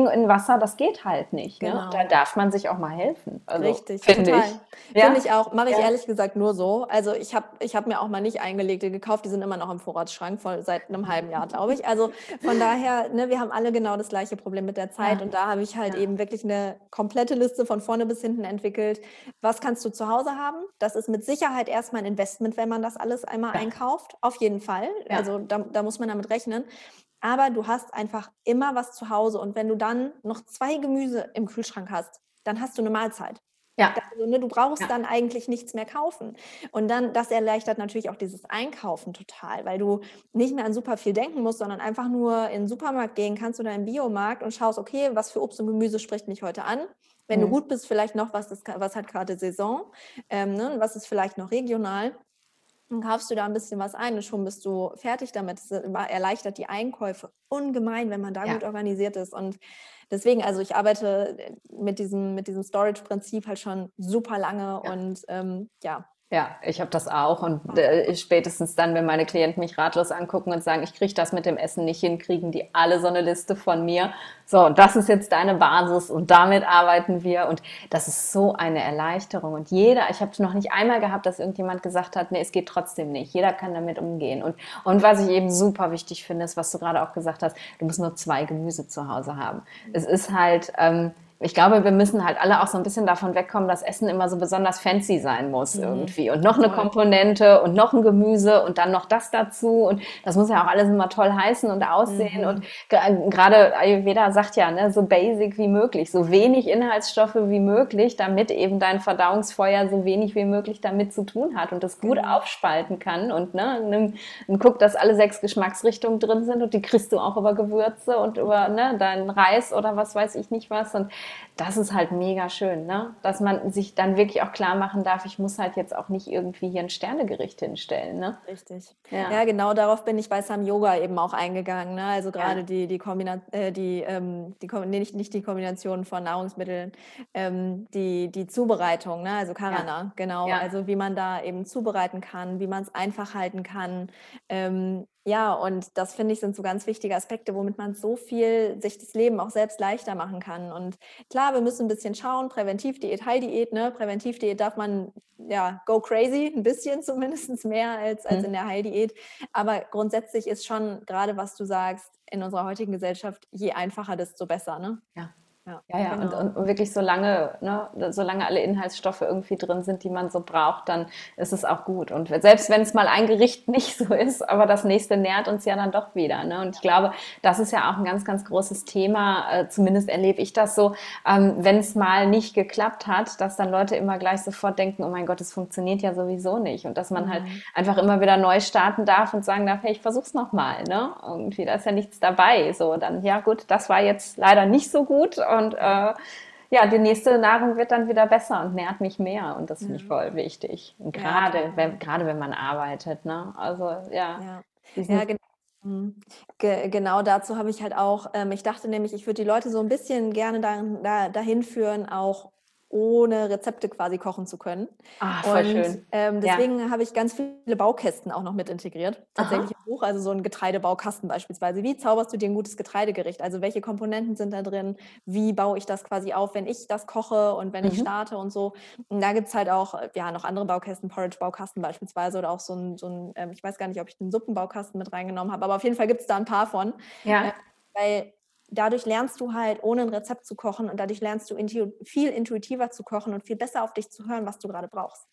äh, in Wasser, das geht halt nicht. Ne? Genau. Da darf man sich auch mal helfen. Also, Richtig, total. Ich. Ja? Finde ich auch. Mache ich ja. ehrlich gesagt nur so. Also ich habe ich hab mir auch mal nicht eingelegte gekauft. Die sind immer noch im Vorratsschrank voll, seit einem halben Jahr, glaube ich. Also von daher, ne, wir haben alle genau das gleiche Problem mit der Zeit. Ja. Und da habe ich halt eben wirklich eine komplette Liste von vorne bis hinten entwickelt. Was kannst du zu Hause haben? Das ist mit Sicherheit erstmal ein Investment, wenn man das alles einmal einkauft. Auf jeden Fall. Also da, da muss man damit rechnen aber du hast einfach immer was zu Hause. Und wenn du dann noch zwei Gemüse im Kühlschrank hast, dann hast du eine Mahlzeit. Ja. Also, ne, du brauchst ja. dann eigentlich nichts mehr kaufen. Und dann, das erleichtert natürlich auch dieses Einkaufen total, weil du nicht mehr an super viel denken musst, sondern einfach nur in den Supermarkt gehen kannst oder im Biomarkt und schaust, okay, was für Obst und Gemüse spricht mich heute an. Wenn mhm. du gut bist, vielleicht noch, was, das, was hat gerade Saison, ähm, ne, was ist vielleicht noch regional. Dann kaufst du da ein bisschen was ein und schon bist du fertig damit. Es erleichtert die Einkäufe ungemein, wenn man da ja. gut organisiert ist. Und deswegen, also ich arbeite äh, mit diesem, mit diesem Storage-Prinzip halt schon super lange ja. und ähm, ja, ja, ich habe das auch und äh, spätestens dann, wenn meine Klienten mich ratlos angucken und sagen, ich kriege das mit dem Essen nicht hin, kriegen die alle so eine Liste von mir. So, und das ist jetzt deine Basis und damit arbeiten wir und das ist so eine Erleichterung und jeder, ich habe es noch nicht einmal gehabt, dass irgendjemand gesagt hat, nee, es geht trotzdem nicht. Jeder kann damit umgehen und und was ich eben super wichtig finde, ist, was du gerade auch gesagt hast, du musst nur zwei Gemüse zu Hause haben. Es ist halt ähm, ich glaube, wir müssen halt alle auch so ein bisschen davon wegkommen, dass Essen immer so besonders fancy sein muss mhm. irgendwie. Und noch eine Komponente und noch ein Gemüse und dann noch das dazu. Und das muss ja auch alles immer toll heißen und aussehen. Mhm. Und gerade Ayurveda sagt ja, ne, so basic wie möglich, so wenig Inhaltsstoffe wie möglich, damit eben dein Verdauungsfeuer so wenig wie möglich damit zu tun hat und das gut mhm. aufspalten kann. Und ne, nimm, guck, dass alle sechs Geschmacksrichtungen drin sind und die kriegst du auch über Gewürze und über ne, deinen Reis oder was weiß ich nicht was. Und das ist halt mega schön, ne? dass man sich dann wirklich auch klar machen darf, ich muss halt jetzt auch nicht irgendwie hier ein Sternegericht hinstellen. Ne? Richtig. Ja. ja genau darauf bin ich bei Sam Yoga eben auch eingegangen. Ne? Also gerade ja. die, die Kombination, äh, die, ähm, die nee, nicht, nicht die Kombination von Nahrungsmitteln, ähm, die, die Zubereitung, ne? also Karana, ja. genau. Also wie man da eben zubereiten kann, wie man es einfach halten kann. Ähm, ja, und das finde ich sind so ganz wichtige Aspekte, womit man so viel sich das Leben auch selbst leichter machen kann. Und klar, wir müssen ein bisschen schauen, Präventivdiät, Heildiät, ne? Präventivdiät darf man ja go crazy, ein bisschen zumindest mehr als, als mhm. in der Heildiät. Aber grundsätzlich ist schon gerade, was du sagst, in unserer heutigen Gesellschaft, je einfacher, desto besser. Ne? Ja. Ja, ja, ja. Genau. Und, und, wirklich solange, ne, solange alle Inhaltsstoffe irgendwie drin sind, die man so braucht, dann ist es auch gut. Und selbst wenn es mal ein Gericht nicht so ist, aber das nächste nährt uns ja dann doch wieder. Ne? Und ich glaube, das ist ja auch ein ganz, ganz großes Thema. Äh, zumindest erlebe ich das so, ähm, wenn es mal nicht geklappt hat, dass dann Leute immer gleich sofort denken, oh mein Gott, es funktioniert ja sowieso nicht. Und dass man halt mhm. halt einfach immer wieder neu starten darf und sagen darf, hey, ich versuch's nochmal. Ne? Irgendwie, da ist ja nichts dabei. So, dann, ja gut, das war jetzt leider nicht so gut und äh, ja, die nächste Nahrung wird dann wieder besser und nährt mich mehr und das finde ich voll wichtig. Gerade, ja, wenn, gerade wenn man arbeitet, ne? Also ja. Ja, ja genau. Mhm. Ge genau dazu habe ich halt auch, ähm, ich dachte nämlich, ich würde die Leute so ein bisschen gerne da, da, dahin führen, auch ohne Rezepte quasi kochen zu können. Ah, voll und schön. Ähm, deswegen ja. habe ich ganz viele Baukästen auch noch mit integriert. Tatsächlich Aha. im Buch, also so ein Getreidebaukasten beispielsweise. Wie zauberst du dir ein gutes Getreidegericht? Also welche Komponenten sind da drin? Wie baue ich das quasi auf, wenn ich das koche und wenn mhm. ich starte und so? Und da gibt es halt auch ja, noch andere Baukästen, Porridge-Baukasten beispielsweise oder auch so ein, so ein ähm, ich weiß gar nicht, ob ich den Suppenbaukasten mit reingenommen habe, aber auf jeden Fall gibt es da ein paar von. Ja. Äh, weil dadurch lernst du halt, ohne ein Rezept zu kochen und dadurch lernst du intu viel intuitiver zu kochen und viel besser auf dich zu hören, was du gerade brauchst.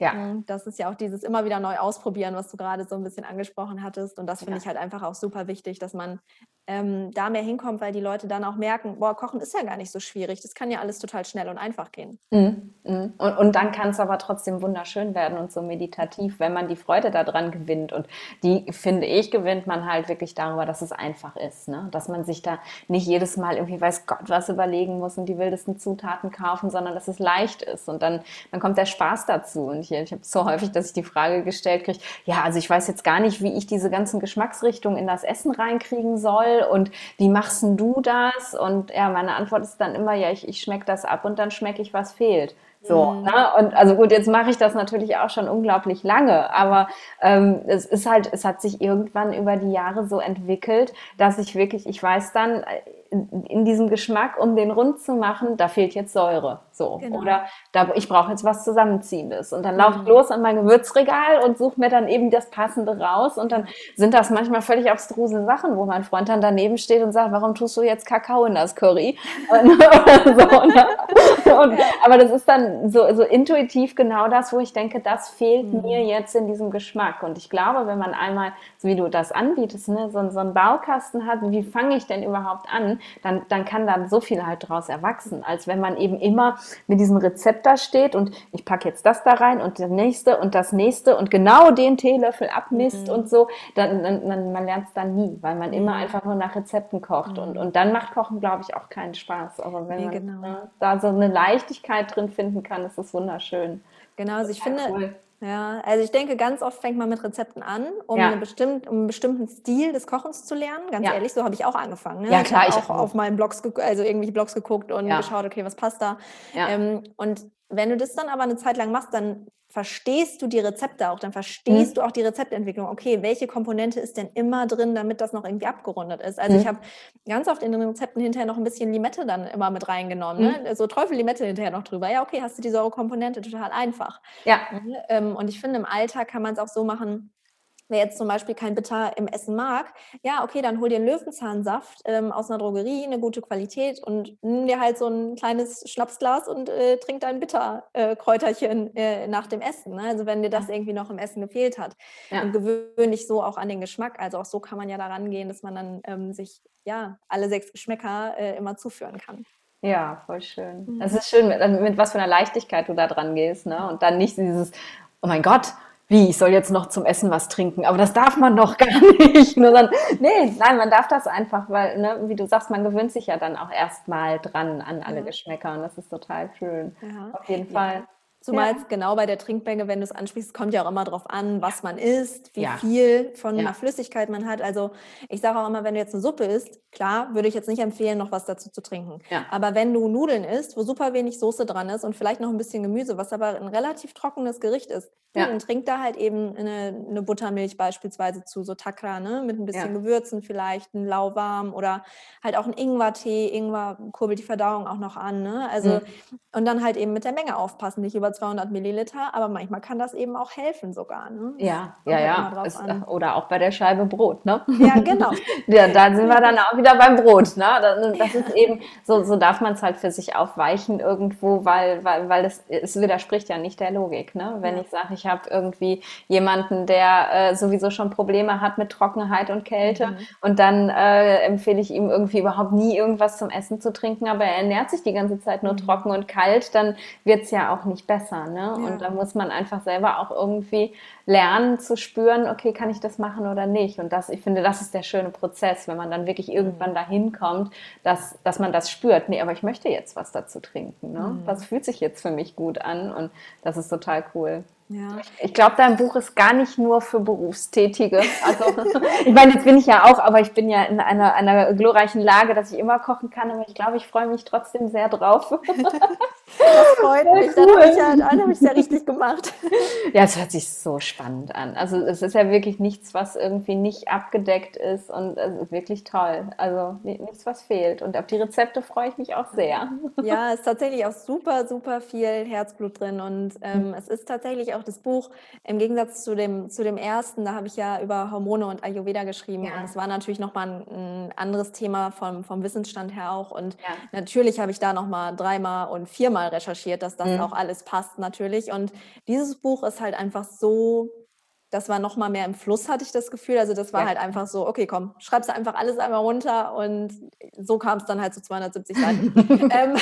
Ja. Das ist ja auch dieses immer wieder neu ausprobieren, was du gerade so ein bisschen angesprochen hattest. Und das finde ja. ich halt einfach auch super wichtig, dass man ähm, da mehr hinkommt, weil die Leute dann auch merken, boah, Kochen ist ja gar nicht so schwierig. Das kann ja alles total schnell und einfach gehen. Mhm. Mhm. Und, und dann kann es aber trotzdem wunderschön werden und so meditativ, wenn man die Freude daran gewinnt. Und die, finde ich, gewinnt man halt wirklich darüber, dass es einfach ist. Ne? Dass man sich da nicht jedes Mal irgendwie weiß Gott was überlegen muss und die wildesten Zutaten kaufen, sondern dass es leicht ist. Und dann, dann kommt der Spaß dazu. Und ich, ich habe so häufig, dass ich die Frage gestellt kriege, ja, also ich weiß jetzt gar nicht, wie ich diese ganzen Geschmacksrichtungen in das Essen reinkriegen soll und wie machst du das? Und ja, meine Antwort ist dann immer, ja, ich, ich schmecke das ab und dann schmecke ich, was fehlt. So, mhm. ne? Und also gut, jetzt mache ich das natürlich auch schon unglaublich lange, aber ähm, es ist halt, es hat sich irgendwann über die Jahre so entwickelt, dass ich wirklich, ich weiß dann, in, diesem Geschmack, um den rund zu machen, da fehlt jetzt Säure. So. Genau. Oder da, ich brauche jetzt was Zusammenziehendes. Und dann mhm. laufe ich los an mein Gewürzregal und suche mir dann eben das Passende raus. Und dann sind das manchmal völlig abstruse Sachen, wo mein Freund dann daneben steht und sagt, warum tust du jetzt Kakao in das Curry? Und, so, ne? und, aber das ist dann so, so intuitiv genau das, wo ich denke, das fehlt mhm. mir jetzt in diesem Geschmack. Und ich glaube, wenn man einmal, so wie du das anbietest, ne, so, so einen Baukasten hat, wie fange ich denn überhaupt an? Dann, dann kann da so viel halt draus erwachsen, als wenn man eben immer mit diesem Rezept da steht und ich packe jetzt das da rein und das nächste und das nächste und genau den Teelöffel abmisst mhm. und so, dann, dann, dann man lernt es dann nie, weil man immer einfach nur nach Rezepten kocht mhm. und, und dann macht Kochen, glaube ich, auch keinen Spaß. Aber wenn nee, man genau. ne, da so eine Leichtigkeit drin finden kann, ist es wunderschön. Genau, also ich finde, cool. Ja, also ich denke, ganz oft fängt man mit Rezepten an, um, ja. bestimmt, um einen bestimmten Stil des Kochens zu lernen. Ganz ja. ehrlich, so habe ich auch angefangen. Ne? Ja, klar. Ich habe auch, auch auf meinen Blogs, also irgendwelche Blogs geguckt und ja. geschaut, okay, was passt da. Ähm, und wenn du das dann aber eine Zeit lang machst, dann verstehst du die Rezepte auch, dann verstehst mhm. du auch die Rezeptentwicklung. Okay, welche Komponente ist denn immer drin, damit das noch irgendwie abgerundet ist? Also mhm. ich habe ganz oft in den Rezepten hinterher noch ein bisschen Limette dann immer mit reingenommen. Ne? Mhm. Ne? So Teufel-Limette hinterher noch drüber. Ja, okay, hast du die Säurekomponente total einfach. Ja. Mhm, ähm, und ich finde, im Alltag kann man es auch so machen, wer jetzt zum Beispiel kein Bitter im Essen mag, ja, okay, dann hol dir einen Löwenzahnsaft ähm, aus einer Drogerie, eine gute Qualität und nimm dir halt so ein kleines Schnapsglas und äh, trink dein Bitterkräuterchen äh, nach dem Essen. Ne? Also wenn dir das irgendwie noch im Essen gefehlt hat. Ja. Und gewöhne dich so auch an den Geschmack. Also auch so kann man ja daran gehen, dass man dann ähm, sich ja alle sechs Geschmäcker äh, immer zuführen kann. Ja, voll schön. Es mhm. ist schön, mit, mit, was für einer Leichtigkeit du da dran gehst, ne? Und dann nicht dieses, oh mein Gott, wie, ich soll jetzt noch zum Essen was trinken, aber das darf man doch gar nicht. Nur dann, nee, nein, man darf das einfach, weil, ne, wie du sagst, man gewöhnt sich ja dann auch erstmal dran an alle ja. Geschmäcker und das ist total schön. Ja. Auf jeden Fall. Zumal ja. genau bei der Trinkmenge, wenn du es ansprichst, kommt ja auch immer darauf an, was man isst, wie ja. viel von ja. einer Flüssigkeit man hat. Also ich sage auch immer, wenn du jetzt eine Suppe isst, klar, würde ich jetzt nicht empfehlen, noch was dazu zu trinken. Aber wenn du Nudeln isst, wo super wenig Soße dran ist und vielleicht noch ein bisschen Gemüse, was aber ein relativ trockenes Gericht ist, dann trink da halt eben eine, eine, Buttermilch beispielsweise zu, so Takra, ne? mit ein bisschen Gewürzen vielleicht, ein lauwarm oder halt auch ein Ingwer-Tee. Ingwer kurbelt die Verdauung auch noch an. Ne? Also, mhm. und dann halt eben mit der Menge aufpassen, nicht über über 200 Milliliter, aber manchmal kann das eben auch helfen sogar. Ne? Ja, ja, ja. Es, oder auch bei der Scheibe Brot, ne? Ja, genau. ja, da sind wir dann auch wieder beim Brot, ne? Das ist eben, so, so darf man es halt für sich aufweichen irgendwo, weil, weil, weil es, es widerspricht ja nicht der Logik, ne? Wenn ja. ich sage, ich habe irgendwie jemanden, der äh, sowieso schon Probleme hat mit Trockenheit und Kälte mhm. und dann äh, empfehle ich ihm irgendwie überhaupt nie irgendwas zum Essen zu trinken, aber er ernährt sich die ganze Zeit nur mhm. trocken und kalt, dann wird es ja auch nicht besser. Ne? Ja. Und da muss man einfach selber auch irgendwie lernen zu spüren, okay, kann ich das machen oder nicht? Und das, ich finde, das ist der schöne Prozess, wenn man dann wirklich irgendwann mhm. dahin kommt, dass, dass man das spürt. Nee, aber ich möchte jetzt was dazu trinken. Ne? Mhm. Was fühlt sich jetzt für mich gut an? Und das ist total cool. Ja. Ich glaube, dein Buch ist gar nicht nur für Berufstätige. Also, ich meine, jetzt bin ich ja auch, aber ich bin ja in einer, einer glorreichen Lage, dass ich immer kochen kann. Aber ich glaube, ich freue mich trotzdem sehr drauf. Das freut mich. Dann habe ich ja, dann ich ja richtig gemacht. Ja, es hört sich so spannend an. Also es ist ja wirklich nichts, was irgendwie nicht abgedeckt ist und es ist wirklich toll. Also nichts, was fehlt. Und auf die Rezepte freue ich mich auch sehr. Ja, es ist tatsächlich auch super, super viel Herzblut drin und ähm, es ist tatsächlich auch das Buch im Gegensatz zu dem, zu dem ersten, da habe ich ja über Hormone und Ayurveda geschrieben ja. und es war natürlich nochmal ein, ein anderes Thema vom, vom Wissensstand her auch und ja. natürlich habe ich da nochmal dreimal und viermal recherchiert, dass das mhm. auch alles passt natürlich und dieses Buch ist halt einfach so das war noch mal mehr im Fluss, hatte ich das Gefühl. Also das war ja. halt einfach so, okay, komm, schreibst du einfach alles einmal runter und so kam es dann halt zu 270 Seiten. ähm,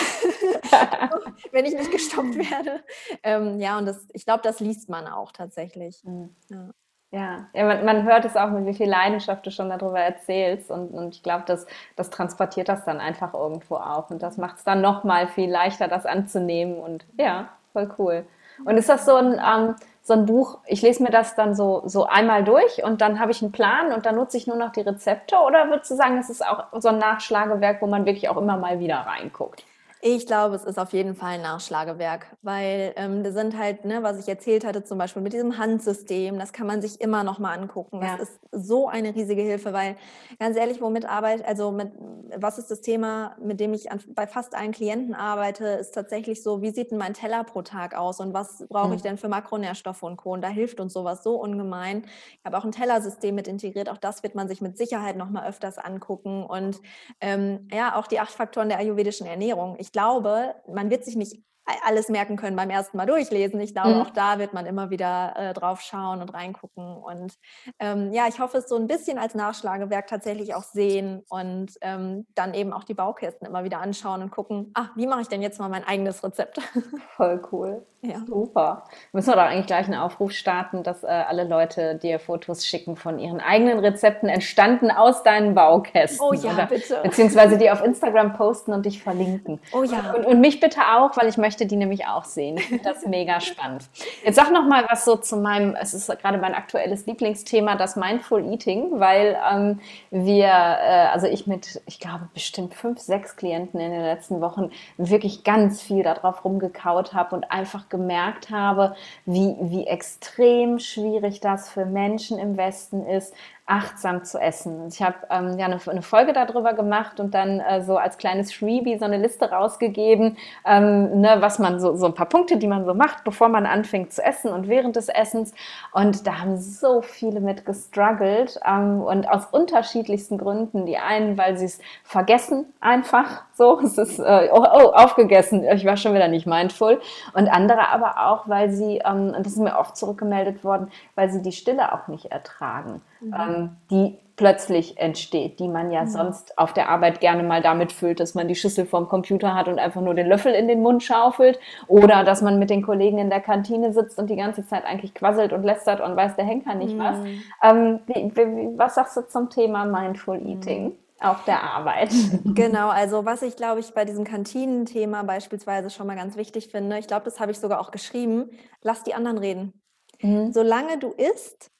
wenn ich nicht gestoppt werde. Ähm, ja, und das, ich glaube, das liest man auch tatsächlich. Mhm. Ja. Ja, ja man, man, hört es auch, mit wie viel Leidenschaft du schon darüber erzählst. Und, und ich glaube, das, das transportiert das dann einfach irgendwo auch. Und das macht es dann noch mal viel leichter, das anzunehmen. Und ja, voll cool. Und ist das so ein, ähm, so ein Buch, ich lese mir das dann so, so einmal durch und dann habe ich einen Plan und dann nutze ich nur noch die Rezepte? Oder würdest du sagen, es ist auch so ein Nachschlagewerk, wo man wirklich auch immer mal wieder reinguckt? Ich glaube, es ist auf jeden Fall ein Nachschlagewerk, weil ähm, das sind halt, ne, was ich erzählt hatte, zum Beispiel mit diesem Handsystem, das kann man sich immer noch mal angucken. Das ja. ist so eine riesige Hilfe, weil ganz ehrlich, womit arbeite, also mit, was ist das Thema, mit dem ich an, bei fast allen Klienten arbeite, ist tatsächlich so, wie sieht denn mein Teller pro Tag aus und was brauche ich mhm. denn für Makronährstoffe und Co. Und da hilft uns sowas so ungemein. Ich habe auch ein Tellersystem mit integriert, auch das wird man sich mit Sicherheit noch mal öfters angucken und ähm, ja, auch die acht Faktoren der ayurvedischen Ernährung. Ich glaube, man wird sich nicht alles merken können beim ersten Mal durchlesen. Ich glaube, mhm. auch da wird man immer wieder äh, drauf schauen und reingucken. Und ähm, ja, ich hoffe, es so ein bisschen als Nachschlagewerk tatsächlich auch sehen und ähm, dann eben auch die Baukästen immer wieder anschauen und gucken, ach, wie mache ich denn jetzt mal mein eigenes Rezept? Voll cool. Ja. Super. Müssen wir doch eigentlich gleich einen Aufruf starten, dass äh, alle Leute dir Fotos schicken von ihren eigenen Rezepten, entstanden aus deinen Baukästen. Oh ja, oder, bitte. Beziehungsweise die auf Instagram posten und dich verlinken. Oh ja. Und, und mich bitte auch, weil ich möchte möchte die nämlich auch sehen. Ich finde das mega spannend. Jetzt sag noch mal was so zu meinem, es ist gerade mein aktuelles Lieblingsthema, das Mindful Eating, weil ähm, wir, äh, also ich mit, ich glaube, bestimmt fünf, sechs Klienten in den letzten Wochen wirklich ganz viel darauf rumgekaut habe und einfach gemerkt habe, wie, wie extrem schwierig das für Menschen im Westen ist, achtsam zu essen. Ich habe ähm, ja eine, eine, Folge darüber gemacht und dann äh, so als kleines Freebie so eine Liste rausgegeben, ähm, ne, was man so, so ein paar Punkte, die man so macht, bevor man anfängt zu essen und während des Essens. Und da haben so viele mit gestruggelt ähm, und aus unterschiedlichsten Gründen. Die einen, weil sie es vergessen einfach, so, es ist äh, oh, oh, aufgegessen, ich war schon wieder nicht mindful. Und andere aber auch, weil sie, ähm, und das ist mir oft zurückgemeldet worden, weil sie die Stille auch nicht ertragen mhm. ähm, die plötzlich entsteht, die man ja mhm. sonst auf der Arbeit gerne mal damit füllt, dass man die Schüssel vom Computer hat und einfach nur den Löffel in den Mund schaufelt oder dass man mit den Kollegen in der Kantine sitzt und die ganze Zeit eigentlich quasselt und lästert und weiß der Henker nicht mhm. was. Ähm, wie, wie, was sagst du zum Thema Mindful mhm. Eating? Auf der Arbeit. Genau, also was ich glaube ich bei diesem Kantinenthema beispielsweise schon mal ganz wichtig finde, ich glaube, das habe ich sogar auch geschrieben, lass die anderen reden. Mhm. Solange du isst,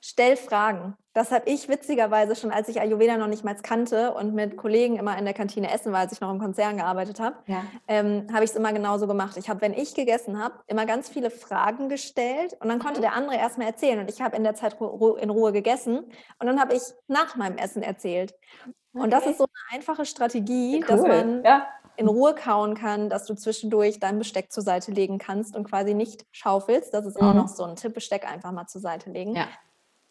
stell Fragen. Das habe ich witzigerweise schon, als ich Ayurveda noch nicht mal kannte und mit Kollegen immer in der Kantine essen war, als ich noch im Konzern gearbeitet habe, ja. ähm, habe ich es immer genauso gemacht. Ich habe, wenn ich gegessen habe, immer ganz viele Fragen gestellt und dann konnte mhm. der andere erstmal erzählen und ich habe in der Zeit in Ruhe gegessen und dann habe ich nach meinem Essen erzählt. Okay. Und das ist so eine einfache Strategie, cool. dass man ja in Ruhe kauen kann, dass du zwischendurch dein Besteck zur Seite legen kannst und quasi nicht schaufelst. Das ist mhm. auch noch so ein Tipp, Besteck einfach mal zur Seite legen. Ja.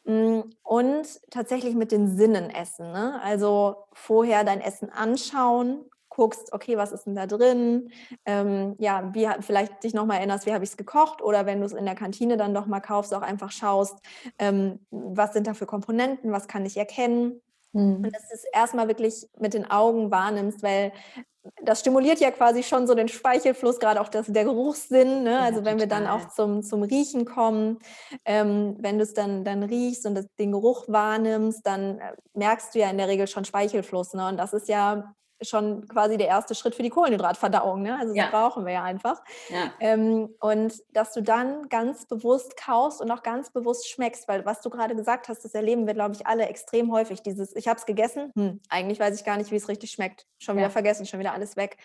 Mm, und tatsächlich mit den Sinnen essen. Ne? Also vorher dein Essen anschauen, guckst, okay, was ist denn da drin? Ähm, ja, wie vielleicht dich nochmal erinnerst, wie habe ich es gekocht? Oder wenn du es in der Kantine dann doch mal kaufst, auch einfach schaust, ähm, was sind da für Komponenten, was kann ich erkennen? Mhm. Und dass du es erstmal wirklich mit den Augen wahrnimmst, weil das stimuliert ja quasi schon so den Speichelfluss, gerade auch das, der Geruchssinn. Ne? Ja, also wenn total. wir dann auch zum, zum Riechen kommen, ähm, wenn du es dann, dann riechst und das, den Geruch wahrnimmst, dann äh, merkst du ja in der Regel schon Speichelfluss. Ne? Und das ist ja schon quasi der erste Schritt für die Kohlenhydratverdauung. Ne? Also das ja. brauchen wir ja einfach. Ja. Ähm, und dass du dann ganz bewusst kaust und auch ganz bewusst schmeckst, weil was du gerade gesagt hast, das erleben wir, glaube ich, alle extrem häufig. Dieses, ich habe es gegessen, hm, eigentlich weiß ich gar nicht, wie es richtig schmeckt. Schon wieder ja. vergessen, schon wieder alles weg.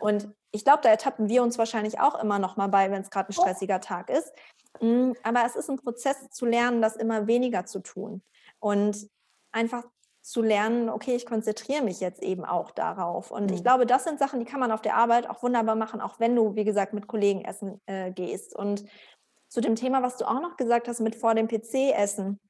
Und ich glaube, da ertappen wir uns wahrscheinlich auch immer noch mal bei, wenn es gerade ein stressiger Tag ist. Hm, aber es ist ein Prozess zu lernen, das immer weniger zu tun. Und einfach zu lernen, okay, ich konzentriere mich jetzt eben auch darauf. Und mhm. ich glaube, das sind Sachen, die kann man auf der Arbeit auch wunderbar machen, auch wenn du, wie gesagt, mit Kollegen essen äh, gehst. Und zu dem Thema, was du auch noch gesagt hast, mit vor dem PC essen.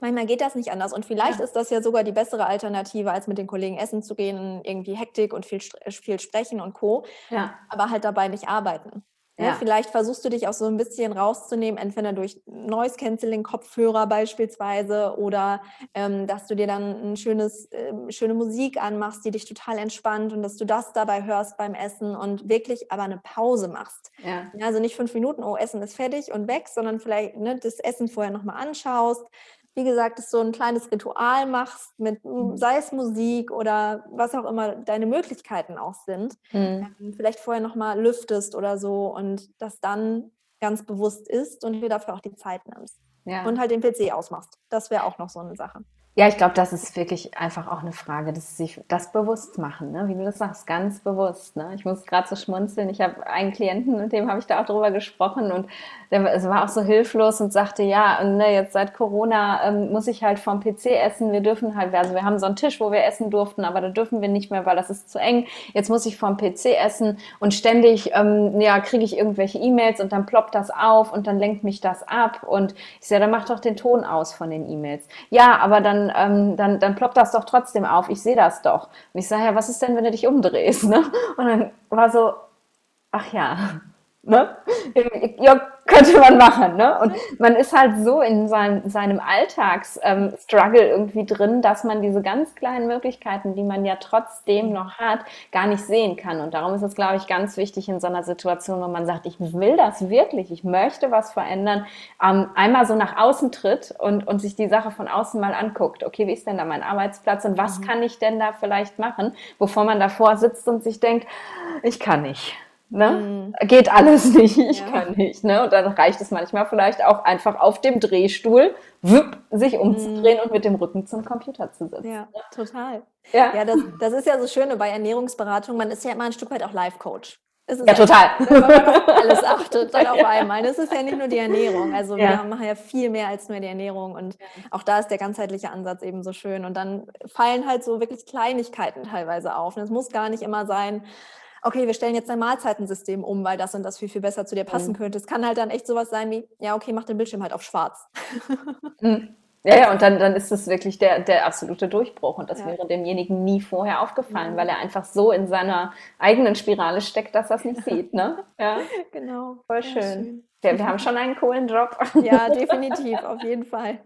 Manchmal geht das nicht anders. Und vielleicht ja. ist das ja sogar die bessere Alternative, als mit den Kollegen essen zu gehen, irgendwie Hektik und viel, viel sprechen und Co. Ja. Aber halt dabei nicht arbeiten. Ja. Ja, vielleicht versuchst du dich auch so ein bisschen rauszunehmen, entweder durch Noise Cancelling Kopfhörer beispielsweise oder ähm, dass du dir dann ein schönes, äh, schöne Musik anmachst, die dich total entspannt und dass du das dabei hörst beim Essen und wirklich aber eine Pause machst. Ja. also nicht fünf Minuten, oh, Essen ist fertig und weg, sondern vielleicht ne, das Essen vorher nochmal anschaust, wie gesagt, dass du ein kleines Ritual machst, mit mhm. sei es Musik oder was auch immer deine Möglichkeiten auch sind. Mhm. Ähm, vielleicht vorher nochmal lüftest oder so und das dann ganz bewusst ist und dir dafür auch die Zeit nimmst. Ja. Und halt den PC ausmachst. Das wäre auch noch so eine Sache. Ja, ich glaube, das ist wirklich einfach auch eine Frage, dass sie sich das bewusst machen, ne? wie du das sagst, ganz bewusst. Ne? Ich muss gerade so schmunzeln. Ich habe einen Klienten, mit dem habe ich da auch drüber gesprochen und der war auch so hilflos und sagte, ja, ne, jetzt seit Corona ähm, muss ich halt vom PC essen. Wir dürfen halt, also wir haben so einen Tisch, wo wir essen durften, aber da dürfen wir nicht mehr, weil das ist zu eng. Jetzt muss ich vom PC essen und ständig, ähm, ja, kriege ich irgendwelche E-Mails und dann ploppt das auf und dann lenkt mich das ab und ich sage, dann mach doch den Ton aus von den E-Mails. Ja, aber dann ähm, dann, dann ploppt das doch trotzdem auf, ich sehe das doch. Und ich sage, ja, was ist denn, wenn du dich umdrehst? Ne? Und dann war so, ach ja, ne? Ja, könnte man machen. Ne? Und man ist halt so in seinem, seinem Alltagsstruggle ähm, irgendwie drin, dass man diese ganz kleinen Möglichkeiten, die man ja trotzdem noch hat, gar nicht sehen kann. Und darum ist es, glaube ich, ganz wichtig in so einer Situation, wo man sagt, ich will das wirklich, ich möchte was verändern, ähm, einmal so nach außen tritt und, und sich die Sache von außen mal anguckt. Okay, wie ist denn da mein Arbeitsplatz und was mhm. kann ich denn da vielleicht machen, bevor man davor sitzt und sich denkt, ich kann nicht. Ne? Mhm. Geht alles nicht, ich ja. kann nicht. Ne? Und dann reicht es manchmal vielleicht auch einfach auf dem Drehstuhl wupp, sich umzudrehen mhm. und mit dem Rücken zum Computer zu sitzen. Ja, total. Ja, ja das, das ist ja so schön bei Ernährungsberatung, man ist ja immer ein Stück weit auch Life-Coach. ja, ja, total. Wenn man auf alles achtet, dann auf einmal. Das ist ja nicht nur die Ernährung. Also wir machen ja viel mehr als nur die Ernährung. Und auch da ist der ganzheitliche Ansatz eben so schön. Und dann fallen halt so wirklich Kleinigkeiten teilweise auf. Und es muss gar nicht immer sein, okay, wir stellen jetzt ein Mahlzeitensystem um, weil das und das viel, viel besser zu dir passen mhm. könnte. Es kann halt dann echt sowas sein wie, ja, okay, mach den Bildschirm halt auf schwarz. Mhm. Ja, ja, und dann, dann ist es wirklich der, der absolute Durchbruch. Und das ja. wäre demjenigen nie vorher aufgefallen, ja. weil er einfach so in seiner eigenen Spirale steckt, dass er es nicht sieht. Ne? Ja, genau. Voll schön. schön. Ja, wir haben schon einen coolen Job. Ja, definitiv, auf jeden Fall.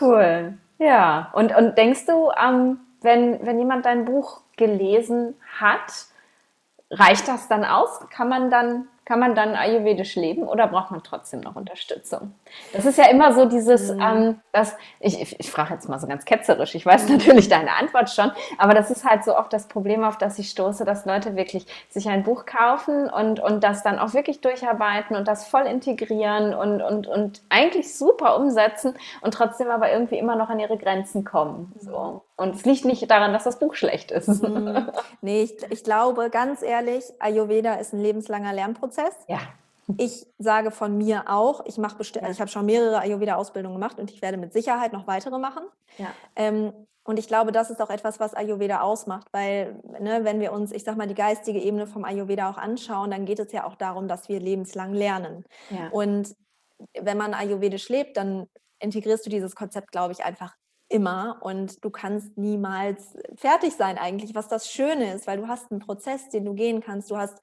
Cool. Ja, und, und denkst du, ähm, wenn, wenn jemand dein Buch gelesen hat, reicht das dann aus? Kann man dann kann man dann ayurvedisch leben oder braucht man trotzdem noch Unterstützung? Das ist ja immer so dieses, mhm. ähm, das, ich, ich, ich frage jetzt mal so ganz ketzerisch, ich weiß natürlich deine Antwort schon, aber das ist halt so oft das Problem, auf das ich stoße, dass Leute wirklich sich ein Buch kaufen und, und das dann auch wirklich durcharbeiten und das voll integrieren und, und, und eigentlich super umsetzen und trotzdem aber irgendwie immer noch an ihre Grenzen kommen. So. Und es liegt nicht daran, dass das Buch schlecht ist. Mhm. Nee, ich, ich glaube, ganz ehrlich, Ayurveda ist ein lebenslanger Lernprozess. Ja. Ich sage von mir auch, ich mache ja. ich habe schon mehrere Ayurveda-Ausbildungen gemacht und ich werde mit Sicherheit noch weitere machen. Ja. Ähm, und ich glaube, das ist auch etwas, was Ayurveda ausmacht, weil ne, wenn wir uns, ich sag mal, die geistige Ebene vom Ayurveda auch anschauen, dann geht es ja auch darum, dass wir lebenslang lernen. Ja. Und wenn man ayurvedisch lebt, dann integrierst du dieses Konzept, glaube ich, einfach immer und du kannst niemals fertig sein eigentlich, was das Schöne ist, weil du hast einen Prozess, den du gehen kannst. Du hast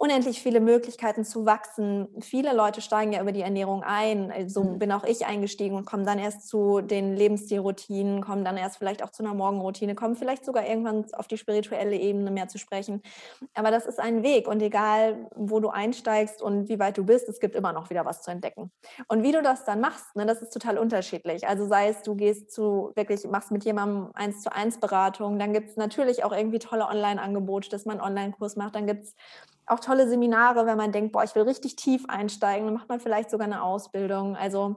unendlich viele Möglichkeiten zu wachsen. Viele Leute steigen ja über die Ernährung ein. So mhm. bin auch ich eingestiegen und komme dann erst zu den Lebensstilroutinen, komme dann erst vielleicht auch zu einer Morgenroutine, komme vielleicht sogar irgendwann auf die spirituelle Ebene mehr zu sprechen. Aber das ist ein Weg und egal, wo du einsteigst und wie weit du bist, es gibt immer noch wieder was zu entdecken. Und wie du das dann machst, ne, das ist total unterschiedlich. Also sei es, du gehst zu wirklich, machst mit jemandem eins zu eins Beratung, dann gibt es natürlich auch irgendwie tolle Online-Angebote, dass man einen Online-Kurs macht, dann gibt es auch tolle Seminare, wenn man denkt, boah, ich will richtig tief einsteigen, dann macht man vielleicht sogar eine Ausbildung. Also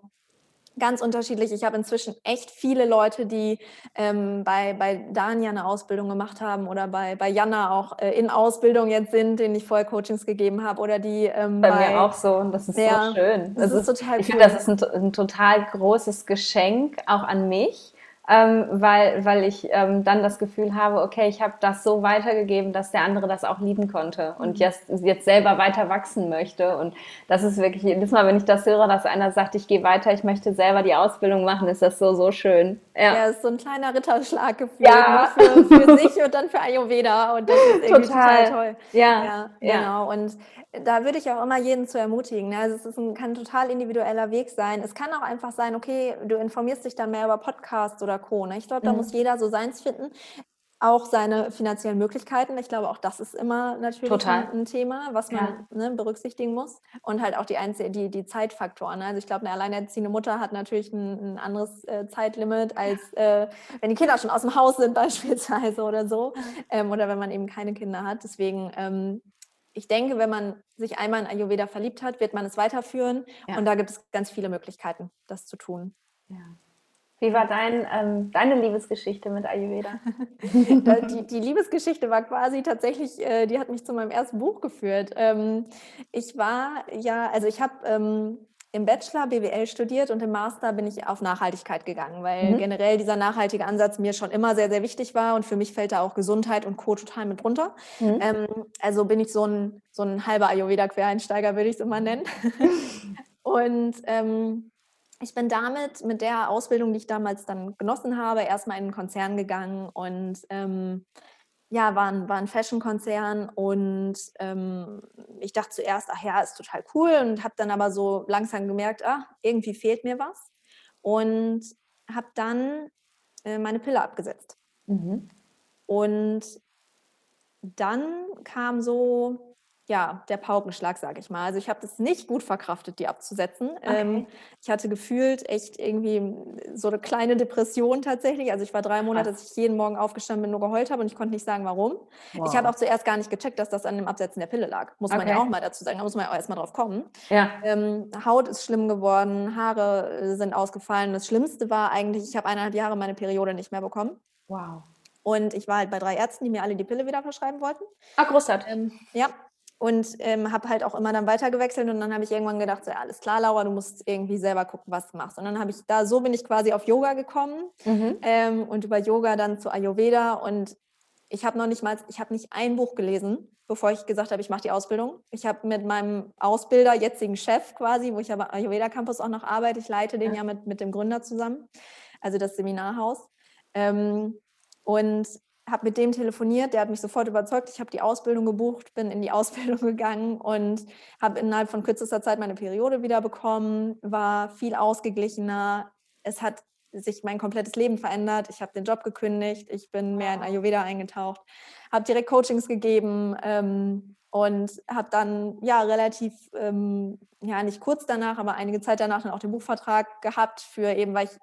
ganz unterschiedlich. Ich habe inzwischen echt viele Leute, die ähm, bei, bei Dania eine Ausbildung gemacht haben oder bei, bei Jana auch äh, in Ausbildung jetzt sind, denen ich vorher Coachings gegeben habe oder die ähm, bei, bei, mir auch so und das ist ja, so schön. Das, das ist, ist, total Ich cool. finde, das ist ein, ein total großes Geschenk auch an mich ähm, weil, weil ich ähm, dann das Gefühl habe, okay, ich habe das so weitergegeben, dass der andere das auch lieben konnte und mhm. jetzt, jetzt selber weiter wachsen möchte. Und das ist wirklich, jedes Mal, wenn ich das höre, dass einer sagt, ich gehe weiter, ich möchte selber die Ausbildung machen, ist das so, so schön. Ja, ja ist so ein kleiner Ritterschlaggefühl ja. für, für sich und dann für Ayurveda und das ist irgendwie total, total toll. Ja, ja, ja, genau. Und da würde ich auch immer jeden zu ermutigen. Ne? Also es ist ein, kann ein total individueller Weg sein. Es kann auch einfach sein, okay, du informierst dich dann mehr über Podcasts oder Co. Ne? Ich glaube, da mhm. muss jeder so seins finden. Auch seine finanziellen Möglichkeiten. Ich glaube, auch das ist immer natürlich ein, ein, Thema, was man ja. ne, berücksichtigen muss. Und halt auch die, Einzel die, die Zeitfaktoren. Ne? Also ich glaube, eine alleinerziehende Mutter hat natürlich ein, ein anderes äh, Zeitlimit, als äh, wenn die Kinder schon aus dem Haus sind beispielsweise oder so. Ähm, oder wenn man eben keine Kinder hat. Deswegen ähm, ich denke, wenn man sich einmal in Ayurveda verliebt hat, wird man es weiterführen. Ja. Und da gibt es ganz viele Möglichkeiten, das zu tun. Ja. Wie war dein, ähm, deine Liebesgeschichte mit Ayurveda? die, die, Liebesgeschichte war quasi tatsächlich, äh, die hat mich zu meinem ersten Buch geführt. Ähm, ich war ja, also ich habe ähm, im Bachelor BWL studiert und im Master bin ich auf Nachhaltigkeit gegangen, weil mhm. generell dieser nachhaltige Ansatz mir schon immer sehr, sehr wichtig war und für mich fällt da auch Gesundheit und Co. total mit runter. Mhm. Ähm, also bin ich so ein, so ein halber Ayurveda-Quereinsteiger, würde ich es immer nennen. und ähm, ich bin damit mit der Ausbildung, die ich damals dann genossen habe, erstmal in einen Konzern gegangen und ähm, ja, war ein, war ein Fashion-Konzern und ähm, ich dachte zuerst, ach ja, ist total cool und habe dann aber so langsam gemerkt, ah, irgendwie fehlt mir was und habe dann äh, meine Pille abgesetzt. Mhm. Und dann kam so ja, der Paukenschlag, sage ich mal. Also ich habe das nicht gut verkraftet, die abzusetzen. Okay. Ähm, ich hatte gefühlt echt irgendwie so eine kleine Depression tatsächlich. Also ich war drei Monate, dass ich jeden Morgen aufgestanden bin, nur geheult habe und ich konnte nicht sagen, warum. Wow. Ich habe auch zuerst gar nicht gecheckt, dass das an dem Absetzen der Pille lag. Muss okay. man ja auch mal dazu sagen. Da muss man ja auch erstmal drauf kommen. Ja. Ähm, Haut ist schlimm geworden, Haare sind ausgefallen. Das Schlimmste war eigentlich, ich habe eineinhalb Jahre meine Periode nicht mehr bekommen. Wow. Und ich war halt bei drei Ärzten, die mir alle die Pille wieder verschreiben wollten. Ah, großartig. Ähm, ja, und ähm, habe halt auch immer dann weiter gewechselt und dann habe ich irgendwann gedacht, so, ja, alles klar, Laura, du musst irgendwie selber gucken, was du machst. Und dann habe ich da, so bin ich quasi auf Yoga gekommen mhm. ähm, und über Yoga dann zu Ayurveda und ich habe noch nicht mal, ich habe nicht ein Buch gelesen, bevor ich gesagt habe, ich mache die Ausbildung. Ich habe mit meinem Ausbilder, jetzigen Chef quasi, wo ich aber Ayurveda Campus auch noch arbeite, ich leite den ja, ja mit, mit dem Gründer zusammen, also das Seminarhaus. Ähm, und habe mit dem telefoniert, der hat mich sofort überzeugt. Ich habe die Ausbildung gebucht, bin in die Ausbildung gegangen und habe innerhalb von kürzester Zeit meine Periode wieder bekommen, war viel ausgeglichener. Es hat sich mein komplettes Leben verändert. Ich habe den Job gekündigt, ich bin mehr in Ayurveda eingetaucht, habe direkt Coachings gegeben ähm, und habe dann ja relativ, ähm, ja nicht kurz danach, aber einige Zeit danach dann auch den Buchvertrag gehabt für eben, weil ich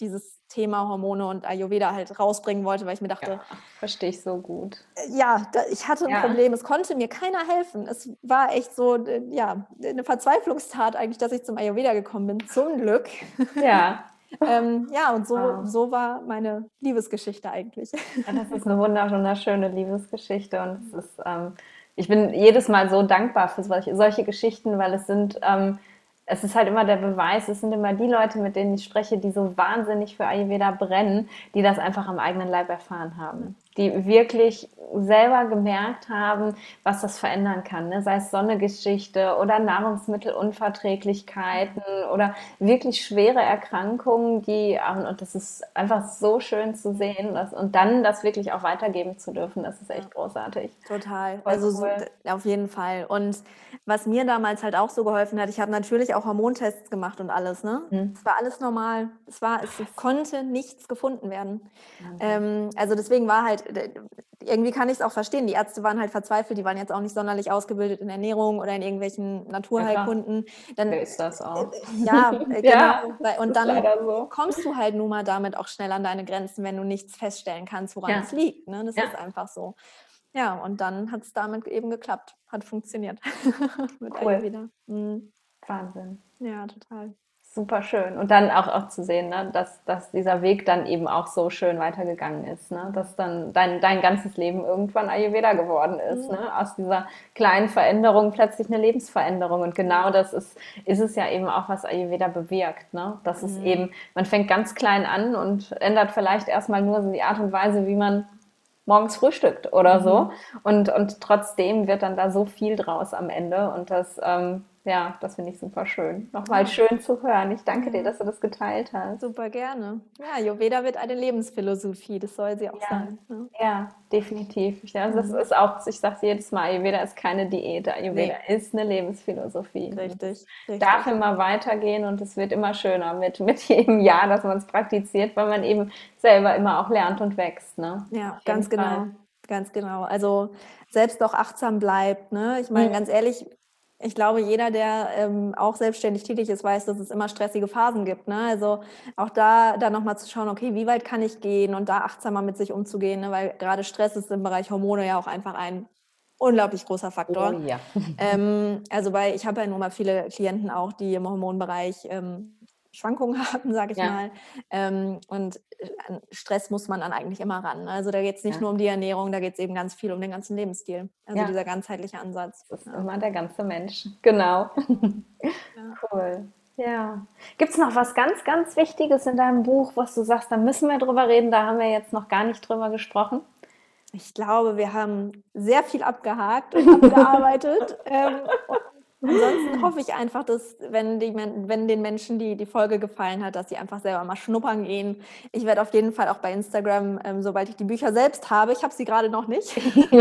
dieses Thema Hormone und Ayurveda halt rausbringen wollte, weil ich mir dachte, ja, verstehe ich so gut. Äh, ja, da, ich hatte ein ja. Problem, es konnte mir keiner helfen. Es war echt so, äh, ja, eine Verzweiflungstat eigentlich, dass ich zum Ayurveda gekommen bin, zum Glück. Ja. ähm, ja, und so, wow. so war meine Liebesgeschichte eigentlich. Ja, das ist eine wunderschöne Liebesgeschichte und es ist ähm, ich bin jedes Mal so dankbar für solche, solche Geschichten, weil es sind, ähm, es ist halt immer der Beweis, es sind immer die Leute, mit denen ich spreche, die so wahnsinnig für Ayurveda brennen, die das einfach am eigenen Leib erfahren haben die wirklich selber gemerkt haben, was das verändern kann. Ne? Sei es Sonnegeschichte oder Nahrungsmittelunverträglichkeiten oder wirklich schwere Erkrankungen, die, ähm, und das ist einfach so schön zu sehen dass, und dann das wirklich auch weitergeben zu dürfen, das ist echt großartig. Total. Voll also cool. so, auf jeden Fall. Und was mir damals halt auch so geholfen hat, ich habe natürlich auch Hormontests gemacht und alles. Ne? Hm. Es war alles normal. Es, war, es konnte nichts gefunden werden. Ähm, also deswegen war halt irgendwie kann ich es auch verstehen. Die Ärzte waren halt verzweifelt, die waren jetzt auch nicht sonderlich ausgebildet in Ernährung oder in irgendwelchen Naturheilkunden. Dann Wer ist das auch. Äh, ja, äh, genau. ja, und dann so. kommst du halt nun mal damit auch schnell an deine Grenzen, wenn du nichts feststellen kannst, woran ja. es liegt. Ne? Das ja. ist einfach so. Ja, und dann hat es damit eben geklappt, hat funktioniert. Cool. Mhm. Wahnsinn. Ja, total super schön. Und dann auch, auch zu sehen, ne, dass, dass dieser Weg dann eben auch so schön weitergegangen ist. Ne? Dass dann dein, dein ganzes Leben irgendwann Ayurveda geworden ist. Mhm. Ne? Aus dieser kleinen Veränderung plötzlich eine Lebensveränderung. Und genau das ist, ist es ja eben auch, was Ayurveda bewirkt. Ne? Das mhm. ist eben, man fängt ganz klein an und ändert vielleicht erstmal nur die Art und Weise, wie man morgens frühstückt oder mhm. so. Und, und trotzdem wird dann da so viel draus am Ende. Und das ähm, ja, das finde ich super schön. Nochmal schön zu hören. Ich danke dir, dass du das geteilt hast. Super gerne. Ja, Ayurveda wird eine Lebensphilosophie, das soll sie auch ja. sein. Ne? Ja, definitiv. Ja, also das mhm. ist auch, ich sage jedes Mal, Ayurveda ist keine Diät, Ayurveda nee. ist eine Lebensphilosophie. Richtig, richtig. Darf immer weitergehen und es wird immer schöner mit, mit jedem Jahr, dass man es praktiziert, weil man eben selber immer auch lernt und wächst. Ne? Ja, ganz genau. Fall. Ganz genau. Also selbst auch achtsam bleibt. Ne? Ich meine, mhm. ganz ehrlich, ich glaube, jeder, der ähm, auch selbstständig tätig ist, weiß, dass es immer stressige Phasen gibt. Ne? Also auch da, da nochmal zu schauen, okay, wie weit kann ich gehen und da achtsamer mit sich umzugehen, ne? weil gerade Stress ist im Bereich Hormone ja auch einfach ein unglaublich großer Faktor. Oh, ja. ähm, also weil ich habe ja nun mal viele Klienten auch, die im Hormonbereich ähm, Schwankungen haben, sage ich ja. mal. Ähm, und äh, an Stress muss man dann eigentlich immer ran. Also da geht es nicht ja. nur um die Ernährung, da geht es eben ganz viel um den ganzen Lebensstil. Also ja. dieser ganzheitliche Ansatz. Das ist immer der ganze Mensch. Genau. Cool. Ja. Gibt es noch was ganz, ganz Wichtiges in deinem Buch, was du sagst, da müssen wir drüber reden, da haben wir jetzt noch gar nicht drüber gesprochen? Ich glaube, wir haben sehr viel abgehakt und abgearbeitet. ähm, Ansonsten hoffe ich einfach, dass, wenn, die, wenn den Menschen die, die Folge gefallen hat, dass sie einfach selber mal schnuppern gehen. Ich werde auf jeden Fall auch bei Instagram, ähm, sobald ich die Bücher selbst habe, ich habe sie gerade noch nicht,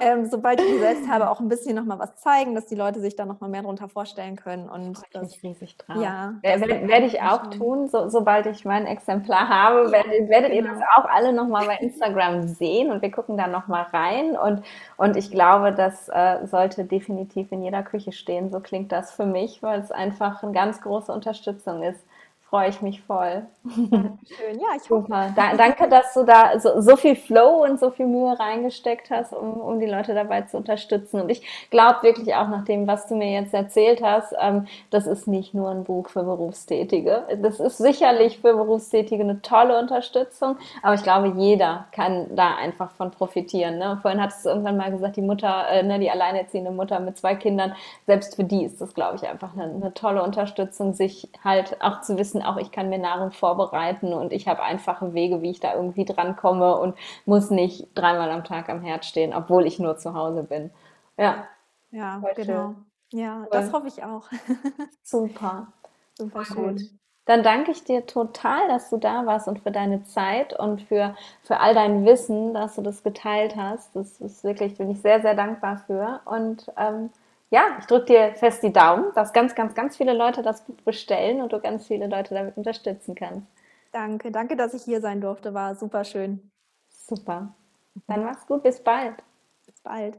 ähm, sobald ich die selbst habe, auch ein bisschen nochmal was zeigen, dass die Leute sich da nochmal mehr darunter vorstellen können. Und ich das, mich riesig drauf. Ja, werde, werde ich auch tun, so, sobald ich mein Exemplar habe, werdet, werdet genau. ihr das auch alle nochmal bei Instagram sehen und wir gucken da nochmal rein. Und, und ich glaube, das äh, sollte definitiv in jeder Küche Küche stehen. So klingt das für mich, weil es einfach eine ganz große Unterstützung ist freue ich mich voll. Schön, ja, ich hoffe. Super. Da, danke, dass du da so, so, viel Flow und so viel Mühe reingesteckt hast, um, um die Leute dabei zu unterstützen. Und ich glaube wirklich auch nach dem, was du mir jetzt erzählt hast, ähm, das ist nicht nur ein Buch für Berufstätige. Das ist sicherlich für Berufstätige eine tolle Unterstützung, aber ich glaube, jeder kann da einfach von profitieren. Ne? Vorhin hattest du irgendwann mal gesagt, die Mutter, äh, ne, die alleinerziehende Mutter mit zwei Kindern, selbst für die ist das, glaube ich, einfach eine, eine tolle Unterstützung, sich halt auch zu wissen, wissen auch, ich kann mir Nahrung vorbereiten und ich habe einfache Wege, wie ich da irgendwie drankomme und muss nicht dreimal am Tag am Herd stehen, obwohl ich nur zu Hause bin. Ja. Ja, genau. Ja, cool. das hoffe ich auch. Super. Super schön. Gut. Dann danke ich dir total, dass du da warst und für deine Zeit und für, für all dein Wissen, dass du das geteilt hast. Das ist wirklich, bin ich sehr, sehr dankbar für. Und ähm, ja, ich drücke dir fest die Daumen, dass ganz, ganz, ganz viele Leute das Buch bestellen und du ganz viele Leute damit unterstützen kannst. Danke, danke, dass ich hier sein durfte. War super schön. Super. Dann mach's gut, bis bald. Bis bald.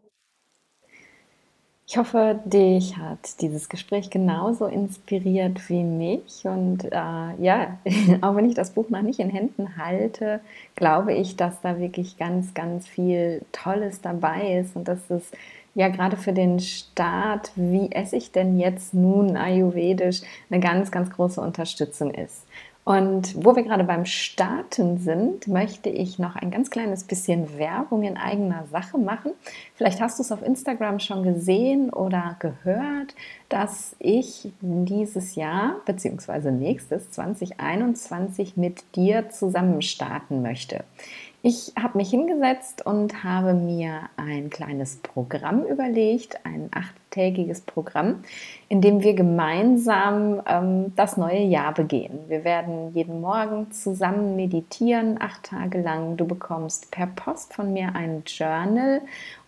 Ich hoffe, dich hat dieses Gespräch genauso inspiriert wie mich. Und äh, ja, auch wenn ich das Buch noch nicht in Händen halte, glaube ich, dass da wirklich ganz, ganz viel Tolles dabei ist und dass es ja gerade für den Start, wie esse ich denn jetzt nun ayurvedisch, eine ganz, ganz große Unterstützung ist. Und wo wir gerade beim Starten sind, möchte ich noch ein ganz kleines bisschen Werbung in eigener Sache machen. Vielleicht hast du es auf Instagram schon gesehen oder gehört, dass ich dieses Jahr bzw. nächstes 2021 mit dir zusammen starten möchte. Ich habe mich hingesetzt und habe mir ein kleines Programm überlegt, ein achttägiges Programm, in dem wir gemeinsam ähm, das neue Jahr begehen. Wir werden jeden Morgen zusammen meditieren, acht Tage lang. Du bekommst per Post von mir ein Journal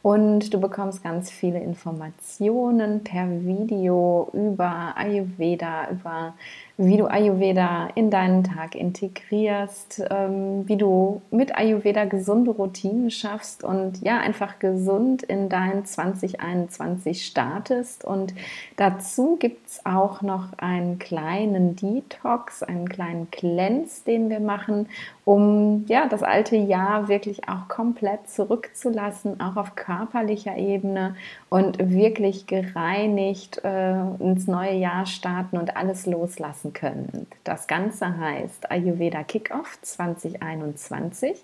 und du bekommst ganz viele Informationen per Video über Ayurveda, über wie du Ayurveda in deinen Tag integrierst, ähm, wie du mit Ayurveda gesunde Routinen schaffst und ja, einfach gesund in dein 2021 startest. Und dazu gibt es auch noch einen kleinen Detox, einen kleinen Cleanse, den wir machen, um ja, das alte Jahr wirklich auch komplett zurückzulassen, auch auf körperlicher Ebene und wirklich gereinigt äh, ins neue Jahr starten und alles loslassen können. Das Ganze heißt Ayurveda Kickoff 2021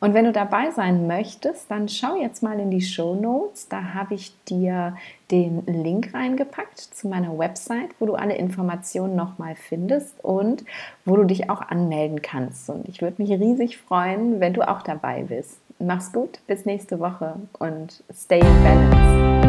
und wenn du dabei sein möchtest, dann schau jetzt mal in die Show Notes. Da habe ich dir den Link reingepackt zu meiner Website, wo du alle Informationen nochmal findest und wo du dich auch anmelden kannst. Und ich würde mich riesig freuen, wenn du auch dabei bist. Mach's gut, bis nächste Woche und stay in balance.